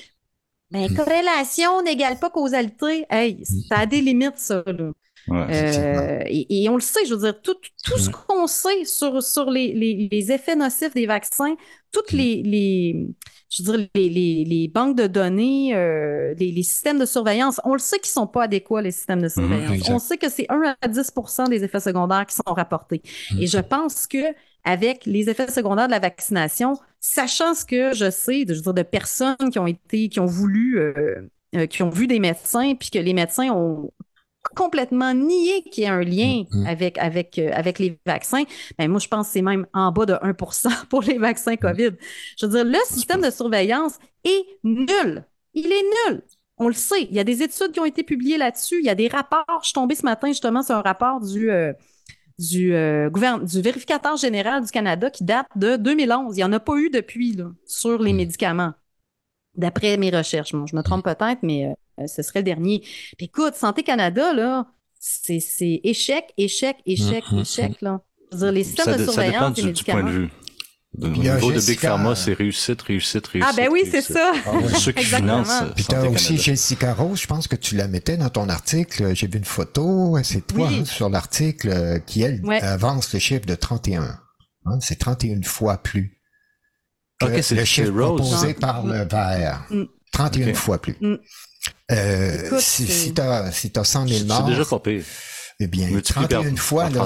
mais corrélation n'égale pas causalité. Hey, ça a des limites, ça, là. Euh, et, on le sait, je veux dire, tout, tout ce qu'on sait sur, sur les, les, les, effets nocifs des vaccins, toutes les, les je veux dire, les, les, banques de données, euh, les, systèmes de surveillance, on le sait qu'ils sont pas adéquats, les systèmes de mhm, surveillance. on sait que c'est 1 à 10% des effets secondaires qui sont rapportés. Et je pense que avec les effets secondaires de la vaccination, sachant ce que je sais, de, je veux dire, de personnes qui ont été, qui ont voulu, euh, qui ont vu des médecins, puis que les médecins ont complètement nié qu'il y ait un lien mm, mm. avec, avec, euh, avec les vaccins, ben moi, je pense que c'est même en bas de 1% pour les vaccins mm. COVID. Je veux dire, le système de surveillance est nul. Il est nul. On le sait. Il y a des études qui ont été publiées là-dessus. Il y a des rapports. Je suis tombée ce matin justement sur un rapport du, euh, du, euh, du vérificateur général du Canada qui date de 2011. Il n'y en a pas eu depuis là, sur les médicaments, d'après mes recherches. je me trompe peut-être, mais ce serait le dernier. Puis écoute, Santé Canada, là, c'est échec, échec, échec, mm-hmm. échec, là. Dire, les systèmes de surveillance des médicaments. Du point de vue. Au niveau de Big Pharma, c'est réussite, réussite, réussite. Ah ben oui, c'est ça. Ah, ceux qui financent. Puis t'as aussi Jessica Rose, je pense que tu la mettais dans ton article. J'ai vu une photo, c'est toi hein, sur l'article qui, elle, avance le chiffre de 31. Hein, c'est 31 fois plus. Que le chiffre proposé par le vert. 31 mm. fois plus. Mm. Euh, si, si t'as si as 100 000 morts, c'est déjà pas pire. Eh bien, 31 fois, là,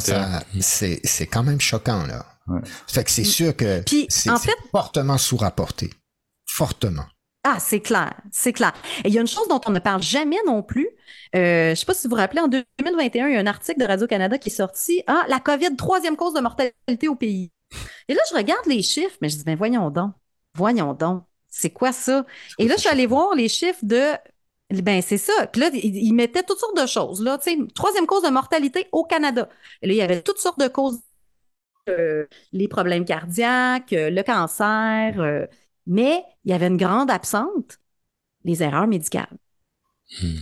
c'est, c'est quand même choquant, là. Ouais. Fait que c'est sûr que c'est, en fait, fortement sous-rapporté. Fortement. Ah, c'est clair, c'est clair. Et il y a une chose dont on ne parle jamais non plus. Euh, je sais pas si vous vous rappelez, en 2021, il y a un article de Radio-Canada qui est sorti. Ah, la COVID, troisième cause de mortalité au pays. Et là, je regarde les chiffres, mais je dis, ben voyons donc, voyons donc. C'est quoi ça? Et là, je suis allée voir les chiffres de ben, c'est ça. Puis là, il, mettait toutes sortes de choses. Là, troisième cause de mortalité au Canada. Et là, il y avait toutes sortes de causes. Euh, les problèmes cardiaques, euh, le cancer, euh, mais il y avait une grande absente, les erreurs médicales. Hmm.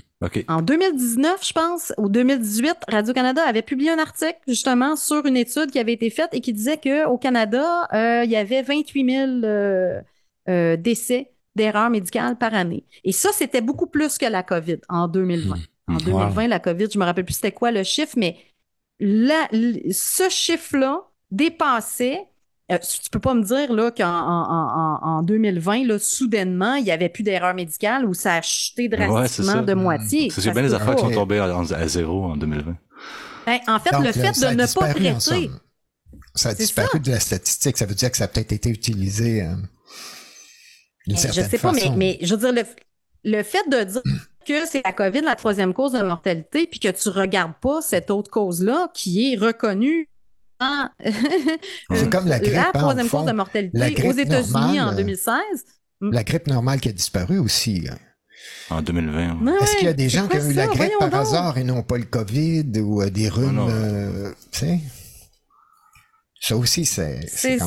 En 2019, je pense, ou 2018, Radio-Canada avait publié un article justement sur une étude qui avait été faite et qui disait qu'au Canada, il y avait 28 000 décès d'erreurs médicales par année. Et ça, c'était beaucoup plus que la COVID en 2020. Hmm. En 2020, la COVID, je me rappelle plus c'était quoi le chiffre, mais ce chiffre-là dépassait euh, tu peux pas me dire là qu'en en, 2020, là, soudainement, il y avait plus d'erreurs médicales ou ça a chuté drastiquement de moitié. C'est bien les affaires qui sont tombées à, zéro en 2020. Ben, en fait, le fait de ne pas prêter. Ça a disparu de la statistique. Ça veut dire que ça a peut-être été utilisé euh, Je sais pas, mais, mais je veux dire, le, le fait de dire que c'est la COVID la troisième cause de mortalité, puis que tu regardes pas cette autre cause-là qui est reconnue c'est comme la grippe. La hein, troisième cause de mortalité aux États-Unis en 2016. Euh, la grippe normale qui a disparu aussi. Hein. En 2020. Est-ce qu'il y a des gens qui ont eu la grippe par hasard et non pas le COVID ou euh, des rhumes? Euh, tu sais? Ça aussi, c'est C'est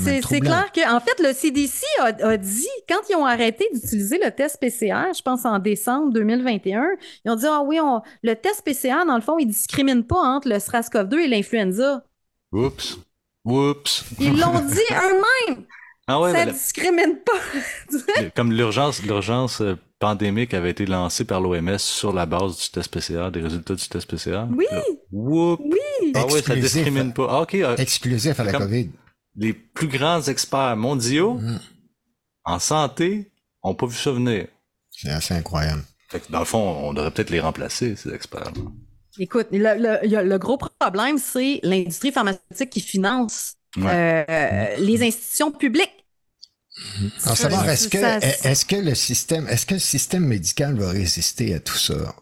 clair que, en fait, le CDC a, dit, quand ils ont arrêté d'utiliser le test PCR, je pense en décembre 2021, ils ont dit, ah oui, le test PCR, dans le fond, il discrimine pas entre le SRAS-CoV-2 et l'influenza. Oups. Oups. Ils l'ont dit eux-mêmes. Ah ouais, ça ne discrimine pas. Comme l'urgence, l'urgence euh, pandémique avait été lancée par l'OMS sur la base du test PCR, des résultats du test PCR. Oui. Oups. Oui. Ah ouais, ça discrimine pas. Ah, ok. Euh, Exclusif à la COVID. Les plus grands experts mondiaux mm. en santé ont pas vu ça venir. C'est assez incroyable. Fait que dans le fond, on devrait peut-être les remplacer, ces experts. -là. Écoute, le, gros problème, c'est l'industrie pharmaceutique qui finance euh, les institutions publiques. Alors, savoir, est-ce que, est-ce que le système, est-ce que le système médical va résister à tout ça?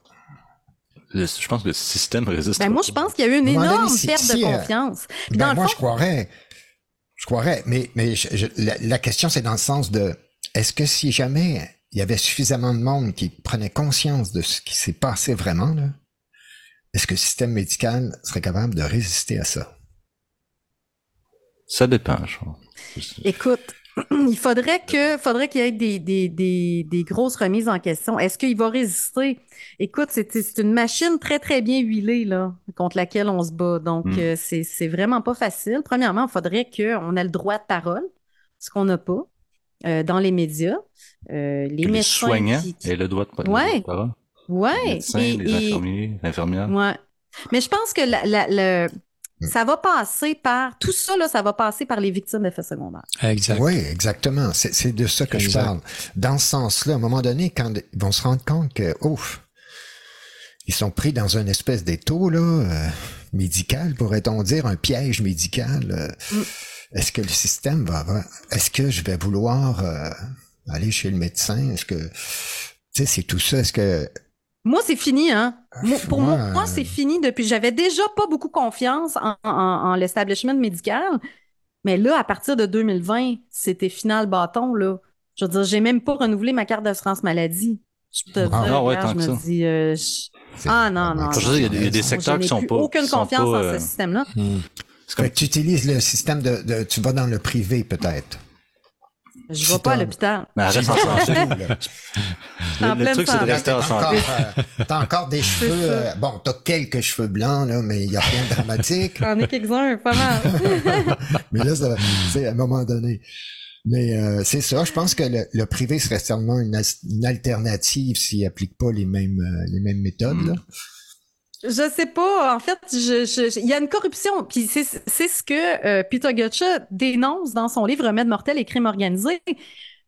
Je pense que le système résiste. Ben, moi, je pense qu'il y a eu une énorme perte de confiance. Ben, moi, je croirais, je croirais, mais, mais la, question, c'est dans le sens de, est-ce que si jamais il y avait suffisamment de monde qui prenait conscience de ce qui s'est passé vraiment, là, est-ce que le système médical serait capable de résister à ça? Ça dépend, je crois. Écoute, il faudrait que faudrait qu'il y ait des, des, des, des, grosses remises en question. Est-ce qu'il va résister? Écoute, c'est une machine très, très bien huilée là, contre laquelle on se bat. Donc, euh, c'est vraiment pas facile. Premièrement, il faudrait qu'on ait le droit de parole, ce qu'on n'a pas euh, dans les médias. Euh, les, les soignants et le droit de, parole. Ouais. Les les infirmiers, infirmières. Ouais. Mais je pense que le, ça va passer par tout ça là, ça va passer par les victimes d'effets secondaires. Exact. Oui, exactement. C'est de ça que je parle. Dans ce sens-là, à un moment donné, quand ils vont se rendre compte que, ouf, ils sont pris dans une espèce d'étau là euh, médical, pourrait-on dire, un piège médical. Euh, mm. Est-ce que le système va avoir... Est-ce que je vais vouloir euh, aller chez le médecin? Est-ce que tu sais, c'est tout ça. Est-ce que moi, c'est fini, hein. pour moi, c'est fini depuis. J'avais déjà pas beaucoup confiance en, l'establishment médical. Mais là, à partir de 2020, c'était final bâton, là. Je veux dire, j'ai même pas renouvelé ma carte d'assurance maladie. Je te ah, dire, ouais, je me dis, euh, ah non, non. il, y a, des secteurs qui sont pas. Aucune confiance dans ce euh, système-là. Hmm. tu utilises le système de, tu vas dans le privé peut-être. Je vais pas à l'hôpital. Mais reste en santé. le, truc, c'est de rester en santé. Euh, t'as encore des cheveux. Euh, bon, t'as quelques cheveux blancs, là, mais il n'y a rien de dramatique. J'en ai quelques-uns, pas mal. mais là, c'est à un moment donné. Mais euh, c'est ça, je pense que le, privé serait certainement une, une alternative s'il n'applique pas les mêmes, les mêmes méthodes. Là. Je sais pas. En fait, je, il y a une corruption. Puis c'est, ce que euh, Peter Gutcha dénonce dans son livre Remède mortel et crimes organisés.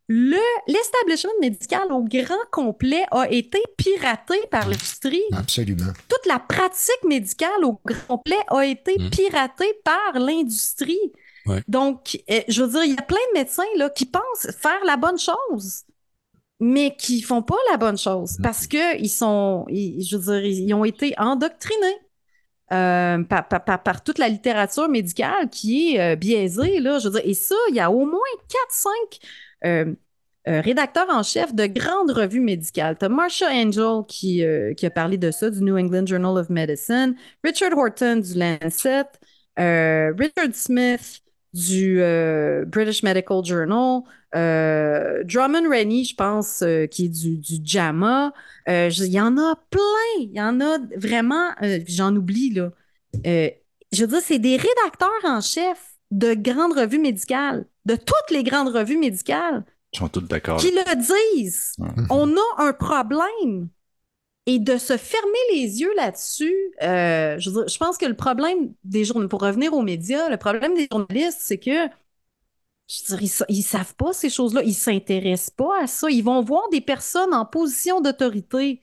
Le, l'establishment médical au grand complet a été piraté par l'industrie. Absolument. Toute la pratique médicale au grand complet a été mmh. piratée par l'industrie. Donc, euh, je veux dire, il y a plein de médecins là, qui pensent faire la bonne chose mais qui font pas la bonne chose parce que ils sont, je veux dire, ils ont été endoctrinés euh, par, par, par, toute la littérature médicale qui est euh, biaisée là. Je veux dire, et ça, il y a au moins 4-5 euh, rédacteurs en chef de grandes revues médicales. T'as Marsha Angel qui, qui a parlé de ça du New England Journal of Medicine, Richard Horton du Lancet, Richard Smith du British Medical Journal, euh, Drummond Rennie, je pense, euh, qui est du, du JAMA. Euh, il y en a plein. Il y en a vraiment. J'en oublie, là. je veux dire, c'est des rédacteurs en chef de grandes revues médicales, de toutes les grandes revues médicales. Ils sont tous d'accord. Qui le disent. On a un problème. Et de se fermer les yeux là-dessus, je, je pense que le problème des journalistes, pour revenir aux médias, le problème des journalistes, c'est que Je veux dire, ils, savent pas ces choses-là, ils s'intéressent pas à ça. Ils vont voir des personnes en position d'autorité.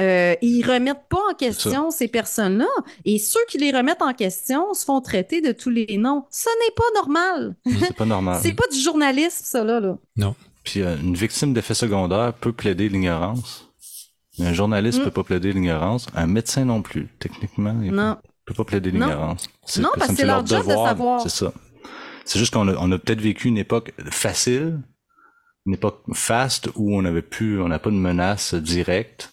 Euh, ils remettent pas en question ces personnes-là. Et ceux qui les remettent en question se font traiter de tous les noms. Ce n'est pas normal. C'est pas normal. c'est pas du journalisme, ça, là. là. Non. Puis euh, une victime d'effet secondaire peut plaider l'ignorance. Un journaliste ne mm. peut pas plaider l'ignorance. Un médecin non plus, techniquement. Il non. Peut, peut pas plaider l'ignorance. Non, parce que c'est leur, job devoir. de savoir. C'est ça. C'est juste qu'on a, on a peut-être vécu une époque facile, une époque faste où on avait pu, on n'a pas de menace directe.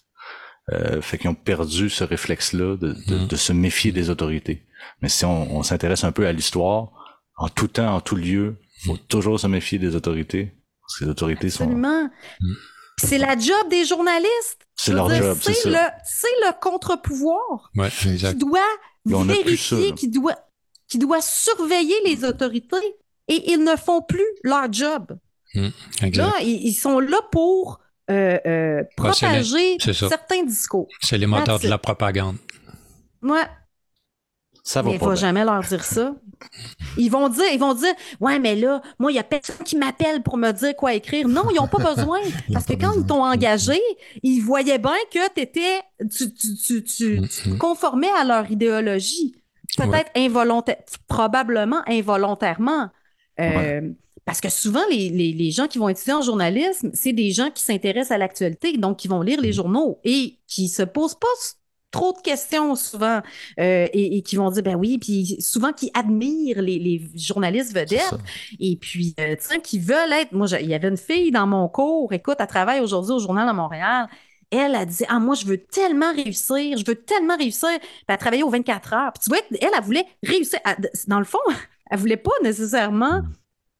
Euh, fait qu'ils ont perdu ce réflexe-là de, de, mm. de, se méfier des autorités. Mais si on, on s'intéresse un peu à l'histoire, en tout temps, en tout lieu, faut toujours se méfier des autorités. Parce que les autorités Absolument. sont... Mm. C'est la job des journalistes. C'est leur job, c'est le, C'est le contre-pouvoir ouais, qui doit vérifier, qui doit, qui doit surveiller les autorités et ils ne font plus leur job. Mmh, là, ils, sont là pour euh, euh, propager certains discours. C'est les moteurs de la propagande. Ouais. Ça va mais il faut jamais leur dire ça. Ils vont dire, ils vont dire, ouais, mais là, moi, il y a personne qui m'appelle pour me dire quoi écrire. Non, ils n'ont pas besoin. parce que quand ils t'ont engagé, ils voyaient bien que t'étais, tu, tu, tu, tu, mm-hmm. conformais à leur idéologie. Peut-être involontaire, probablement involontairement. Euh, parce que souvent, les, les, les, gens qui vont étudier en journalisme, c'est des gens qui s'intéressent à l'actualité, donc qui vont lire les mm. journaux et qui se posent pas trop de questions souvent euh, et, qui vont dire ben oui puis souvent qui admirent les, les journalistes vedettes. et puis euh, qui veulent être moi il y avait une fille dans mon cours écoute elle travaille aujourd'hui au journal de Montréal. Elle a dit ah moi je veux tellement réussir je veux tellement réussir puis elle a travaillé aux 24 heures. Puis tu vois elle elle voulait réussir. Dans le fond elle voulait pas nécessairement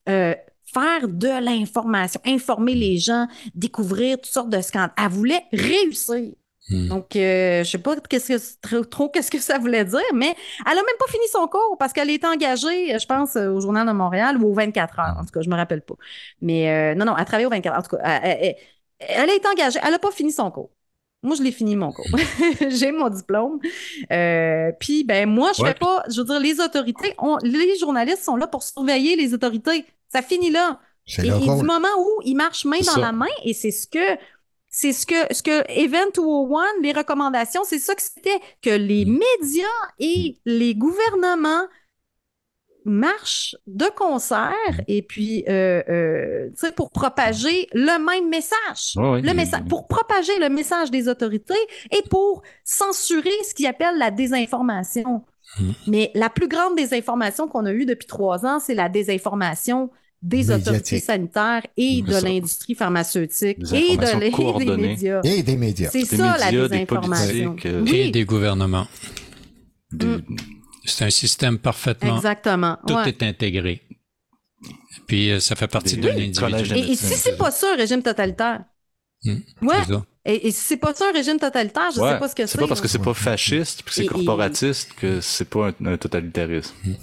euh, faire de l'information, informer les gens, découvrir toutes sortes de scandales. Elle voulait réussir. Hmm. Donc, euh, je sais pas qu'est-ce que trop, qu'est-ce que ça voulait dire, mais elle a même pas fini son cours parce qu'elle est engagée, je pense, au Journal de Montréal ou aux 24 heures. En tout cas, je me rappelle pas. Mais euh, non, non, elle travaille aux 24 heures. En tout cas, elle, elle, a été engagée. Elle a pas fini son cours. Moi, je l'ai fini mon cours. J'ai mon diplôme. Euh, puis, ben moi, je fais pas. Je veux dire, les autorités, les journalistes sont là pour surveiller les autorités. Ça finit là. Et, et du moment où ils marchent main dans la main, et c'est ce que c'est ce que, ce que Event 201, les recommandations, c'est ça que c'était, que les mm. médias et mm. les gouvernements marchent de concert mm. et puis euh, euh, pour propager le même message, le message, pour propager le message des autorités et pour censurer ce qu'ils appellent la désinformation. Mais la plus grande désinformation qu'on a eue depuis trois ans, c'est la désinformation des autorités sanitaires et de l'industrie pharmaceutique et de des médias. Et des médias. C'est ça la désinformation. Euh, et des gouvernements. Mm. C'est un système parfaitement. Exactement. Tout est intégré. Puis euh, ça fait partie de l'individu. Et, si c'est pas ça, un régime totalitaire? Hmm. ouais. Et, si c'est pas ça un régime totalitaire, je sais pas ce que c'est. C'est pas parce que c'est pas fasciste puis c'est corporatiste que c'est pas un, totalitarisme. Hmm.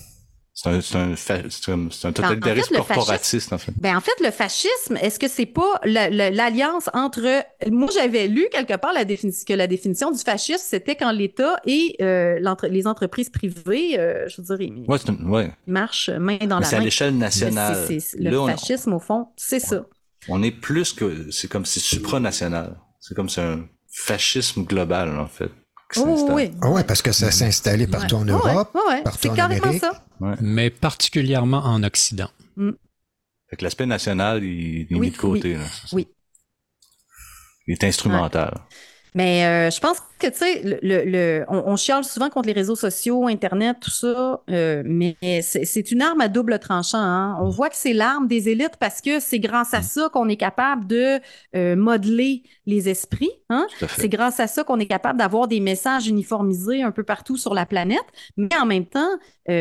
C'est un, un, totalitarisme corporatiste, en fait. Ben, en fait, le fascisme, est-ce que c'est pas l'alliance entre... Moi, j'avais lu quelque part la définition, que la définition du fascisme, c'était quand l'État et euh, les entreprises privées, euh, je veux dire, ouais, marchent main dans Mais la main. C'est à l'échelle nationale. le fascisme, au fond, c'est ça. On est plus que... C'est comme c'est supranational. C'est comme c'est un fascisme global, en fait. Oh, oui. Ah ouais, parce que ça s'est installé partout en Europe, partout en Amérique. Ça. Mais particulièrement en Occident. Mm. Fait que l'aspect national, il, est mis de côté. Oui. Il est instrumental. Mais euh, je pense que, tu sais, le, le, on, on, chiale souvent contre les réseaux sociaux, Internet, tout ça, euh, mais c'est une arme à double tranchant. Hein? On voit que c'est l'arme des élites parce que c'est grâce à mm. ça qu'on est capable de euh, modeler les esprits. Hein? C'est grâce à ça qu'on est capable d'avoir des messages uniformisés un peu partout sur la planète. Mais en même temps,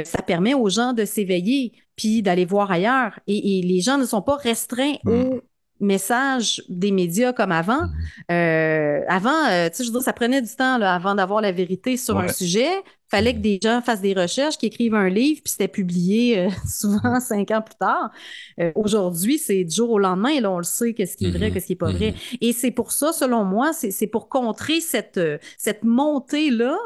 ça permet aux gens de s'éveiller puis d'aller voir ailleurs. Et, et, les gens ne sont pas restreints mm. aux message des médias comme avant. Mhm. Euh, avant, euh, tu sais, je veux dire, ça prenait du temps là, avant d'avoir la vérité sur un sujet. Fallait que mhm. des gens fassent des recherches, qui écrivent un livre, puis c'était publié euh, souvent mhm. cinq ans plus tard. Aujourd'hui, c'est du jour au lendemain, et là, on le sait, qu'est-ce qui est vrai, qu'est-ce qui est pas vrai. Et c'est pour ça, selon moi, c'est pour contrer cette, cette montée-là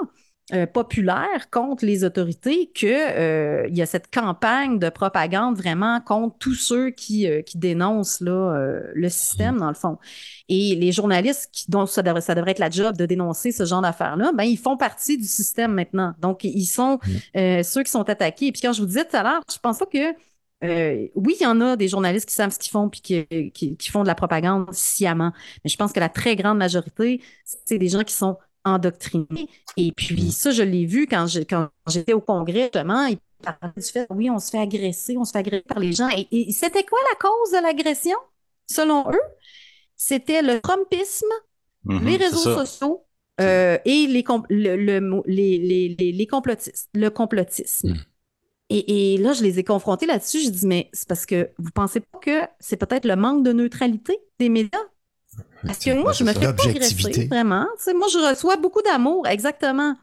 euh, populaire contre les autorités que euh, y a cette campagne de propagande vraiment contre tous ceux qui, euh, qui dénoncent là, le système, dans le fond. Et les journalistes qui, dont ça devrait, ça devrait être la job de dénoncer ce genre d'affaires-là, ben, ils font partie du système maintenant. Donc, ils sont ceux qui sont attaqués. Et puis, quand je vous disais tout à l'heure, je pense pas que oui, il y en a des journalistes qui savent ce qu'ils font puis qui, qui, qui, font de la propagande sciemment. Mais je pense que la très grande majorité, c'est des gens qui sont endoctrinés. Et puis, mm. ça, je l'ai vu quand j'étais au congrès, justement. Ils parlaient du fait, oui, on se fait agresser, on se fait agresser par les gens. Et, c'était quoi la cause de l'agression, selon eux? C'était le trumpisme, mm-hmm, les réseaux sociaux euh, et les, le, les, les, les, complotistes, le complotisme. Mm. Et, et, là, je les ai confrontés là-dessus. J'ai dit, mais c'est parce que vous pensez pas que c'est peut-être le manque de neutralité des médias? Parce que moi, je me fais pas agresser, vraiment. moi, je reçois beaucoup d'amour, exactement.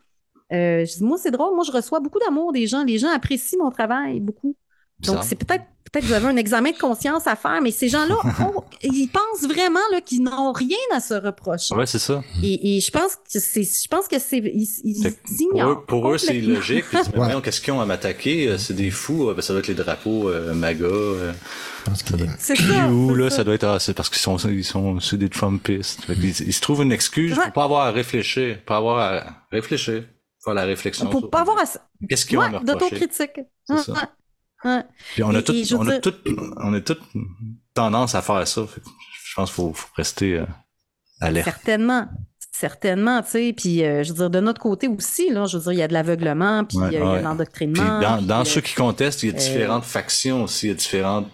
Euh, moi, c'est drôle, moi, je reçois beaucoup d'amour des gens. Les gens apprécient mon travail beaucoup. Donc, c'est peut-être peut-être que vous avez un examen de conscience à faire, mais ces gens-là, ils pensent vraiment qu'ils n'ont rien à se reprocher. Ouais, c'est ça. Et, et, je pense que c'est, je pense que c'est, ils, ignorent. Pour eux, c'est logique. qu'est-ce qu'ils ont à m'attaquer? Euh, C'est des fous. Ben, ça doit être les drapeaux euh, MAGA. Euh, c'est ça. Où, là, ça doit être, ah, c'est parce qu'ils sont, ils sont, c'est des Trumpistes. ils, se trouvent une excuse pour pas avoir à réfléchir, pas avoir à réfléchir, faire la réflexion. Pour pas avoir à. Qu'est-ce qu'ils ont à d'autocritique. Puis on a, tout, on, a tout, on a toute tendance à faire ça. Je pense qu'il faut, rester euh, alerte. Certainement. Certainement, tu sais. Puis, euh, je veux dire, de notre côté aussi, là, je veux dire, il y a de l'aveuglement, puis il y a de l'endoctrinement. Dans, dans ceux qui contestent, il y a différentes factions aussi, il y a différentes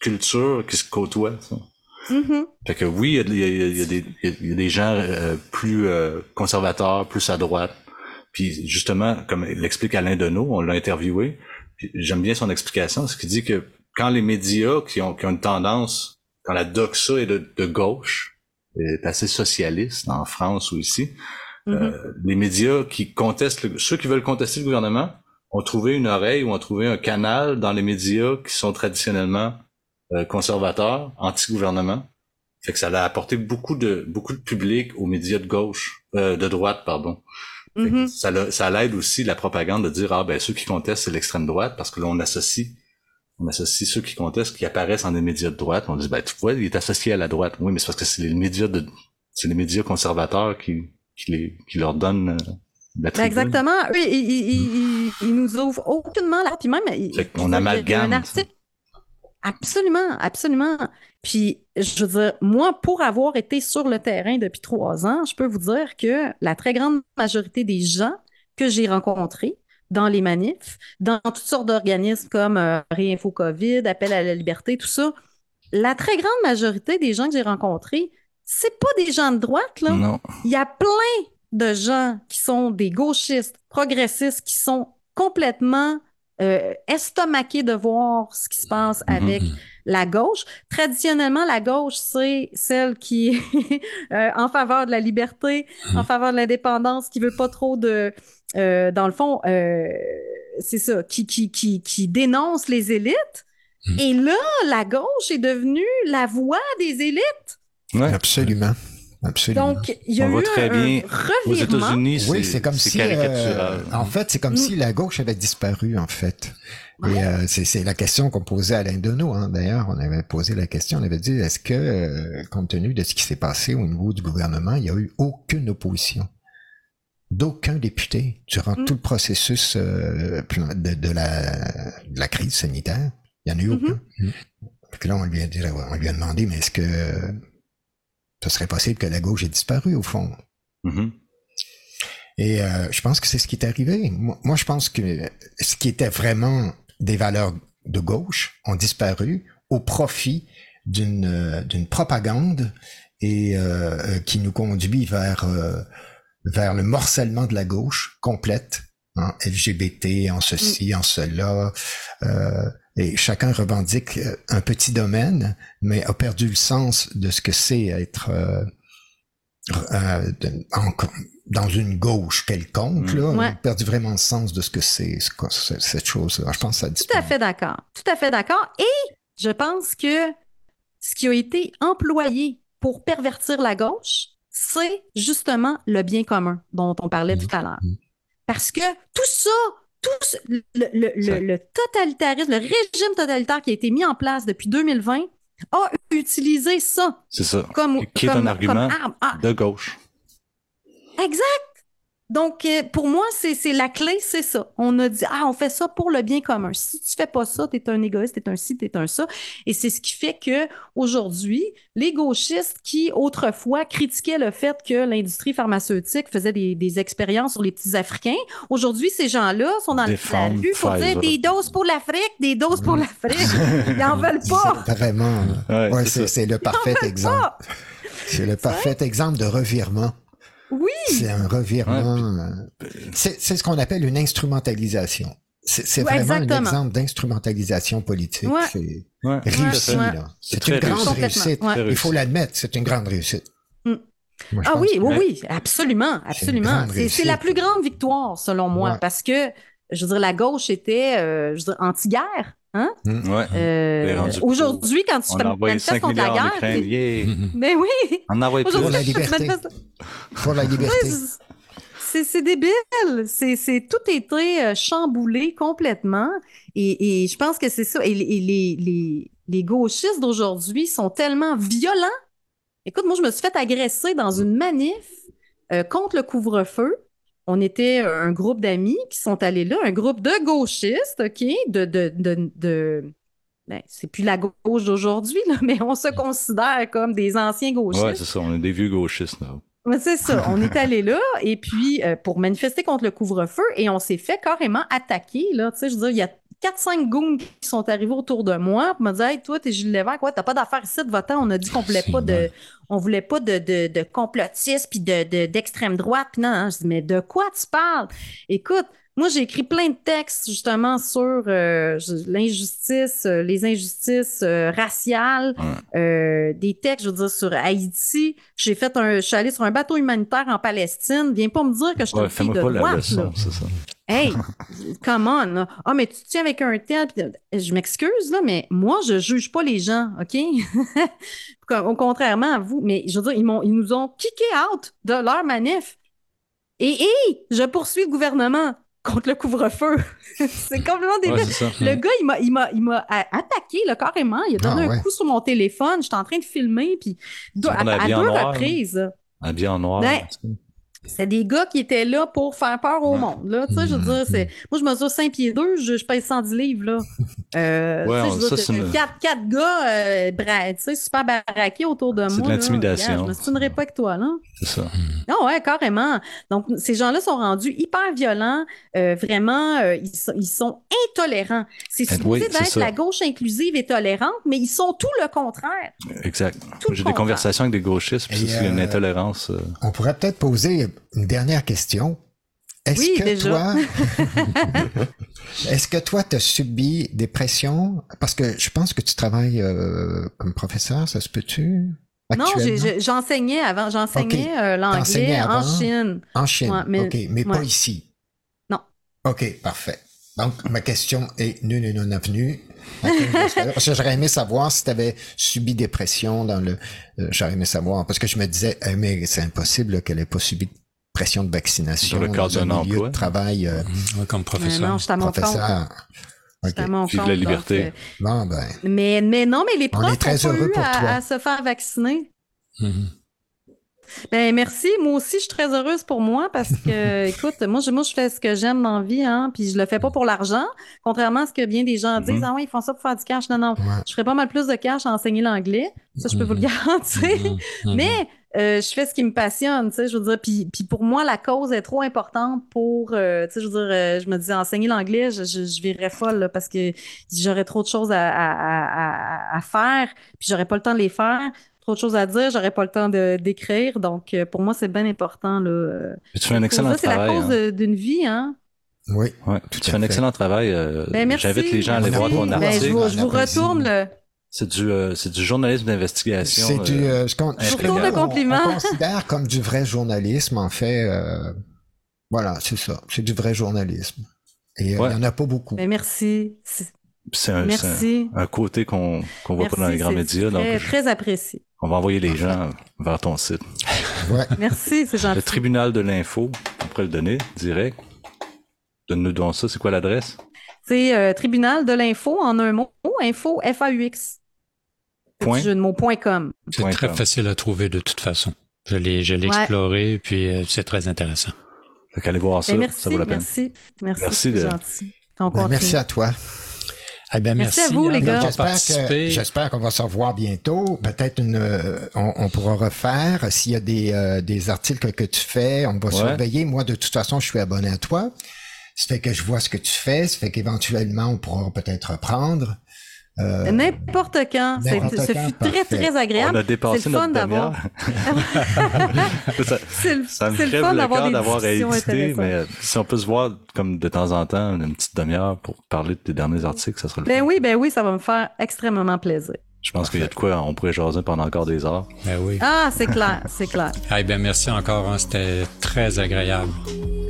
cultures qui se côtoient. Mm-hmm. Fait que oui, il y a, il y a, des, il y a des gens euh, plus conservateurs, plus à droite. Puis justement, comme l'explique Alain Deneau, on l'a interviewé, j'aime bien son explication, ce qui dit que quand les médias qui ont, qui ont une tendance, quand la doxa est de, de gauche, est assez socialiste en France ou ici, mm-hmm. euh, les médias qui contestent, ceux qui veulent contester le gouvernement, ont trouvé une oreille ou ont trouvé un canal dans les médias qui sont traditionnellement euh, conservateurs, anti-gouvernement. Fait que ça a apporté beaucoup de beaucoup de public aux médias de gauche, euh, de droite, pardon. Mm-hmm. Ça, ça l'aide aussi la propagande de dire ah ben ceux qui contestent c'est l'extrême droite parce que là on associe on associe ceux qui contestent qui apparaissent dans des médias de droite. On dit ben tu vois il est associé à la droite. Oui mais c'est parce que c'est les médias de c'est les médias conservateurs qui qui les qui leur donnent euh, la ben exactement. Eux ils, ils, nous ouvrent aucunement là. Puis même on amalgame. Absolument, absolument. Puis, je veux dire, moi, pour avoir été sur le terrain depuis trois ans, je peux vous dire que la très grande majorité des gens que j'ai rencontrés dans les manifs, dans toutes sortes d'organismes comme euh, Réinfo COVID, Appel à la liberté, tout ça, la très grande majorité des gens que j'ai rencontrés, c'est pas des gens de droite, là. Non. Il y a plein de gens qui sont des gauchistes, progressistes, qui sont complètement euh, estomaqué de voir ce qui se passe mhm. avec la gauche. Traditionnellement, la gauche, c'est celle qui est euh, en faveur de la liberté, mhm. en faveur de l'indépendance, qui veut pas trop de... Euh, dans le fond, c'est ça, qui, qui, qui, qui dénonce les élites. Mhm. Et là, la gauche est devenue la voix des élites. Ouais. Absolument. Absolument. Donc, il y a On eu très un bien. Aux États-Unis, oui, c'est comme si, euh, en fait, c'est comme mm. si la gauche avait disparu, en fait. Et euh, c'est la question qu'on posait à Alain Deneau. Hein. D'ailleurs, on avait posé la question, on avait dit, est-ce que, euh, compte tenu de ce qui s'est passé au niveau du gouvernement, il n'y a eu aucune opposition d'aucun député durant mm. tout le processus de, de, la, de la crise sanitaire? Il n'y en a eu mm-hmm. aucun. Mm. là, on lui, a dit, on lui a demandé, mais est-ce que ce serait possible que la gauche ait disparu au fond. Mm-hmm. Et euh, je pense que c'est ce qui est arrivé. Moi, je pense que ce qui était vraiment des valeurs de gauche ont disparu au profit d'une euh, d'une propagande et euh, qui nous conduit vers vers le morcellement de la gauche complète, hein, LGBT, en ceci, en cela, et chacun revendique euh, un petit domaine, mais a perdu le sens de ce que c'est être euh, euh dans une gauche quelconque. Là, a perdu vraiment le sens de ce que c'est cette chose. Je pense que ça Tout à fait d'accord. Tout à fait d'accord. Et je pense que ce qui a été employé pour pervertir la gauche, c'est justement le bien commun dont on parlait mmh. tout à l'heure. Mmh. Parce que tout ça, tout le, le, le, totalitarisme, le régime totalitaire qui a été mis en place depuis 2020 a utilisé ça. C'est ça. Comme, qui est un argument ah. de gauche. Exact. Donc, euh, pour moi, c'est la clé, c'est ça. On a dit, ah, on fait ça pour le bien commun. Si tu fais pas ça, tu es un égoïste, tu es un ci, tu es un ça. Et c'est ce qui fait que aujourd'hui, les gauchistes qui, autrefois, critiquaient le fait que l'industrie pharmaceutique faisait des, des, expériences sur les petits Africains, aujourd'hui, ces gens-là sont dans la rue pour dire des doses pour l'Afrique, des doses pour l'Afrique. Ils n'en veulent pas. Vraiment. Ouais, c'est le parfait exemple. C'est le parfait exemple de revirement. Oui. C'est un revirement. Euh, c'est ce qu'on appelle une instrumentalisation. C'est vraiment un exemple d'instrumentalisation politique. C'est réussi, là. C'est une grande réussite. Il faut l'admettre, c'est une grande réussite. Mm. ah oui, oui, oui, absolument, absolument. C'est la plus grande victoire, selon moi, parce que, je veux dire, la gauche était, euh, je veux dire, anti-guerre. Hein? Mm. Ouais. Euh, aujourd'hui, quand tu te manifestes contre la guerre. Mais oui! On envoie pour la liberté. Pour la liberté. C'est débile. C'est tout été euh, chamboulé complètement. Et, et je pense que c'est ça. Et, les, les, les gauchistes d'aujourd'hui sont tellement violents. Écoute, moi, je me suis fait agresser dans une manif euh, contre le couvre-feu on était un groupe d'amis qui sont allés là, un groupe de gauchistes, OK, de, de, de, ben, c'est plus la gauche d'aujourd'hui, mais on se considère comme des anciens gauchistes. Oui, c'est ça, on est des vieux gauchistes. Là. C'est ça. On est allé là et puis euh, pour manifester contre le couvre-feu et on s'est fait carrément attaquer. Là, tu sais, je veux dire, il y a 4-5 goons qui sont arrivés autour de moi pour me dire Hey, toi, t'es Gilles Lévesque, quoi, t'as pas d'affaires ici de votant. On a dit qu'on voulait pas de. On voulait pas de, de, de complotistes puis de, d'extrême droite. Puis non, hein. je dis, mais de quoi tu parles? Écoute, moi, j'ai écrit plein de textes justement sur euh, l'injustice, euh, les injustices euh, raciales, des textes, je veux dire, sur Haïti. J'ai fait un, je suis allé sur un bateau humanitaire en Palestine. Viens pas me dire que je suis ouais, fille de pas droite. Leçon. Hey, come on. Ah, oh, mais tu tiens avec un tel. Je m'excuse, là, mais moi, je juge pas les gens, OK? Au contrairement à vous. Mais je veux dire, ils, ils nous ont kické out de leur manif. Et, et je poursuis le gouvernement contre le couvre-feu. c'est complètement débile. le gars, il m'a, il m'a, il m'a attaqué là, carrément. Il a donné ah, un coup sur mon téléphone. J'étais en train de filmer, puis à, à, deux reprises. Habillé en noir. Ben, c'est des gars qui étaient là pour faire peur au monde. Là. Tu sais, je veux dire, c'est... Moi, je mesure 5 pieds 2, je, je pèse 110 livres. Là. Euh, ouais, tu sais, je veux dire, quatre, quatre gars euh, tu sais, super baraqués autour de moi. C'est de l'intimidation. Je me pas que toi, là. C'est ça. Non, ouais, carrément. Donc, ces gens-là sont rendus hyper violents. Euh, vraiment, euh, ils, sont, ils sont intolérants. C'est ben supposé d'être la gauche inclusive et tolérante, mais ils sont tout le contraire. Exact. J'ai des conversations avec des gauchistes, puis c'est une intolérance. On pourrait peut-être poser une dernière question. Est-ce que toi, est-ce que toi, tu as subi des pressions? Parce que je pense que tu travailles euh, comme professeur, ça se peut-tu? Non, j'enseignais avant, j'enseignais euh, l'anglais en Chine. En Chine, mais, ok, mais pas ici. Non. Ok, parfait. Donc, ma question est non, non, non avenue. Parce que j'aurais aimé savoir si tu avais subi des pressions dans le. Euh, j'aurais aimé savoir parce que je me disais, eh, mais c'est impossible qu'elle ait pas subi pression de vaccination dans le cadre d'un emploi de travail euh, comme professeur. non, je professeur. Mon Vive la liberté. Euh, bon, ben, mais, mais non, mais les profs ont très heureux eu à, se faire vacciner. Mmh. Ben merci. Moi aussi, je suis très heureuse pour moi parce que, écoute, moi je, moi, je fais ce que j'aime dans la vie, hein, puis je le fais pas pour l'argent. Contrairement à ce que bien des gens disent, mmh. ah ouais, ils font ça pour faire du cash. Non, non. Je ferais pas mal plus de cash à enseigner l'anglais. Ça, je peux vous le garantir. Mais euh, je fais ce qui me passionne, tu sais, je veux dire, puis, puis pour moi, la cause est trop importante pour, euh, tu sais, je veux dire, euh, je me dis, enseigner l'anglais, je, je, je virerais folle, parce que j'aurais trop de choses à, à, à, faire, puis j'aurais pas le temps de les faire, trop de choses à dire, j'aurais pas le temps de d'écrire, donc pour moi, c'est bien important, là. tu fais un excellent ça, travail. C'est la cause hein. d'une vie, hein. Oui. Ouais, tu fais un excellent travail. Ben, J'invite les gens à aller voir ton ben, article. je, vous, je vous retourne le, c'est du, euh, c'est du journalisme d'investigation. C'est du, euh, ce qu'on, on, considère comme du vrai journalisme, en fait. Euh, voilà, c'est ça. C'est du vrai journalisme. Et il n'y en a pas beaucoup. Mais merci. C'est un, un, côté qu'on qu'on voit pas dans les grands médias. Très, donc, très apprécié. On va envoyer les gens vers ton site. Ouais. Merci, c'est gentil. Le tribunal de l'info, on pourrait le donner direct. Donne-nous donc ça, c'est quoi l'adresse? C'est euh, tribunal de l'info en un mot, info, F-A-U-X. Point. Jeu de mots, point .com. C'est très com. facile à trouver de toute façon. Je l'ai, je l'ai Ouais. exploré, puis euh, c'est très intéressant. Fait qu'allez voir ça, Ben, merci, ça vaut la peine. merci, merci, de- gentil. Ben, merci à toi. Eh ben, Merci merci, à vous, les hein, gars. J'espère qu'on va se revoir bientôt. Peut-être une, euh, on, on pourra refaire s'il y a des, euh, des articles que tu fais. On va Ouais. surveiller. Moi, de toute façon, je suis abonné à toi. Ça fait que je vois ce que tu fais. Ça fait qu'éventuellement, on pourra peut-être reprendre. Euh, N'importe quand. Ce fut très, très On agréable. a dépassé C'est le fun d'avoir. C'est le, ça me c'est le fun le d'avoir d'avoir à intéressantes. mais euh, si on peut se voir comme de temps en temps, une petite demi-heure pour parler des derniers articles, ça serait le Ben fun. oui, ben oui, ça va me faire extrêmement plaisir. Je pense qu'il y a de quoi, on pourrait jaser pendant encore des heures. Ben oui. Ah, c'est clair, c'est clair. Eh ben, merci encore, hein, c'était très agréable.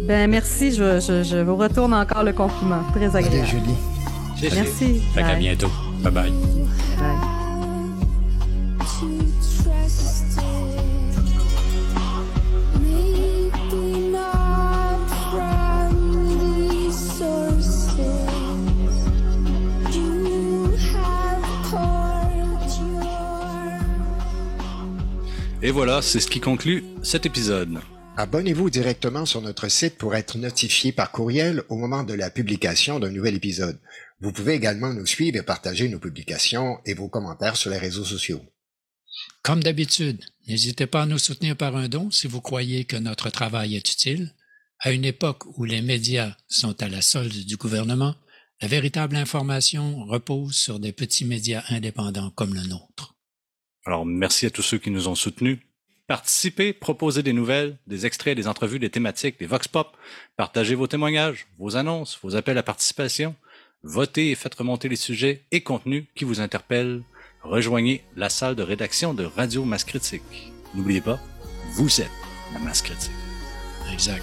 Ben merci, je, je, je vous retourne encore le compliment. Très allez, agréable. Julie. Merci. Fait qu'à Bye. bientôt. Bye bye. Et voilà, c'est ce qui conclut cet épisode. Abonnez-vous directement sur notre site pour être notifié par courriel au moment de la publication d'un nouvel épisode. Vous pouvez également nous suivre et partager nos publications et vos commentaires sur les réseaux sociaux. Comme d'habitude, n'hésitez pas à nous soutenir par un don si vous croyez que notre travail est utile. À une époque où les médias sont à la solde du gouvernement, la véritable information repose sur des petits médias indépendants comme le nôtre. Alors, merci à tous ceux qui nous ont soutenus. Participez, proposez des nouvelles, des extraits, des entrevues, des thématiques, des vox pop. Partagez vos témoignages, vos annonces, vos appels à participation. Votez et faites remonter les sujets et contenus qui vous interpellent. Rejoignez la salle de rédaction de Radio Masse Critique. N'oubliez pas, vous êtes la Masse Critique. Exact.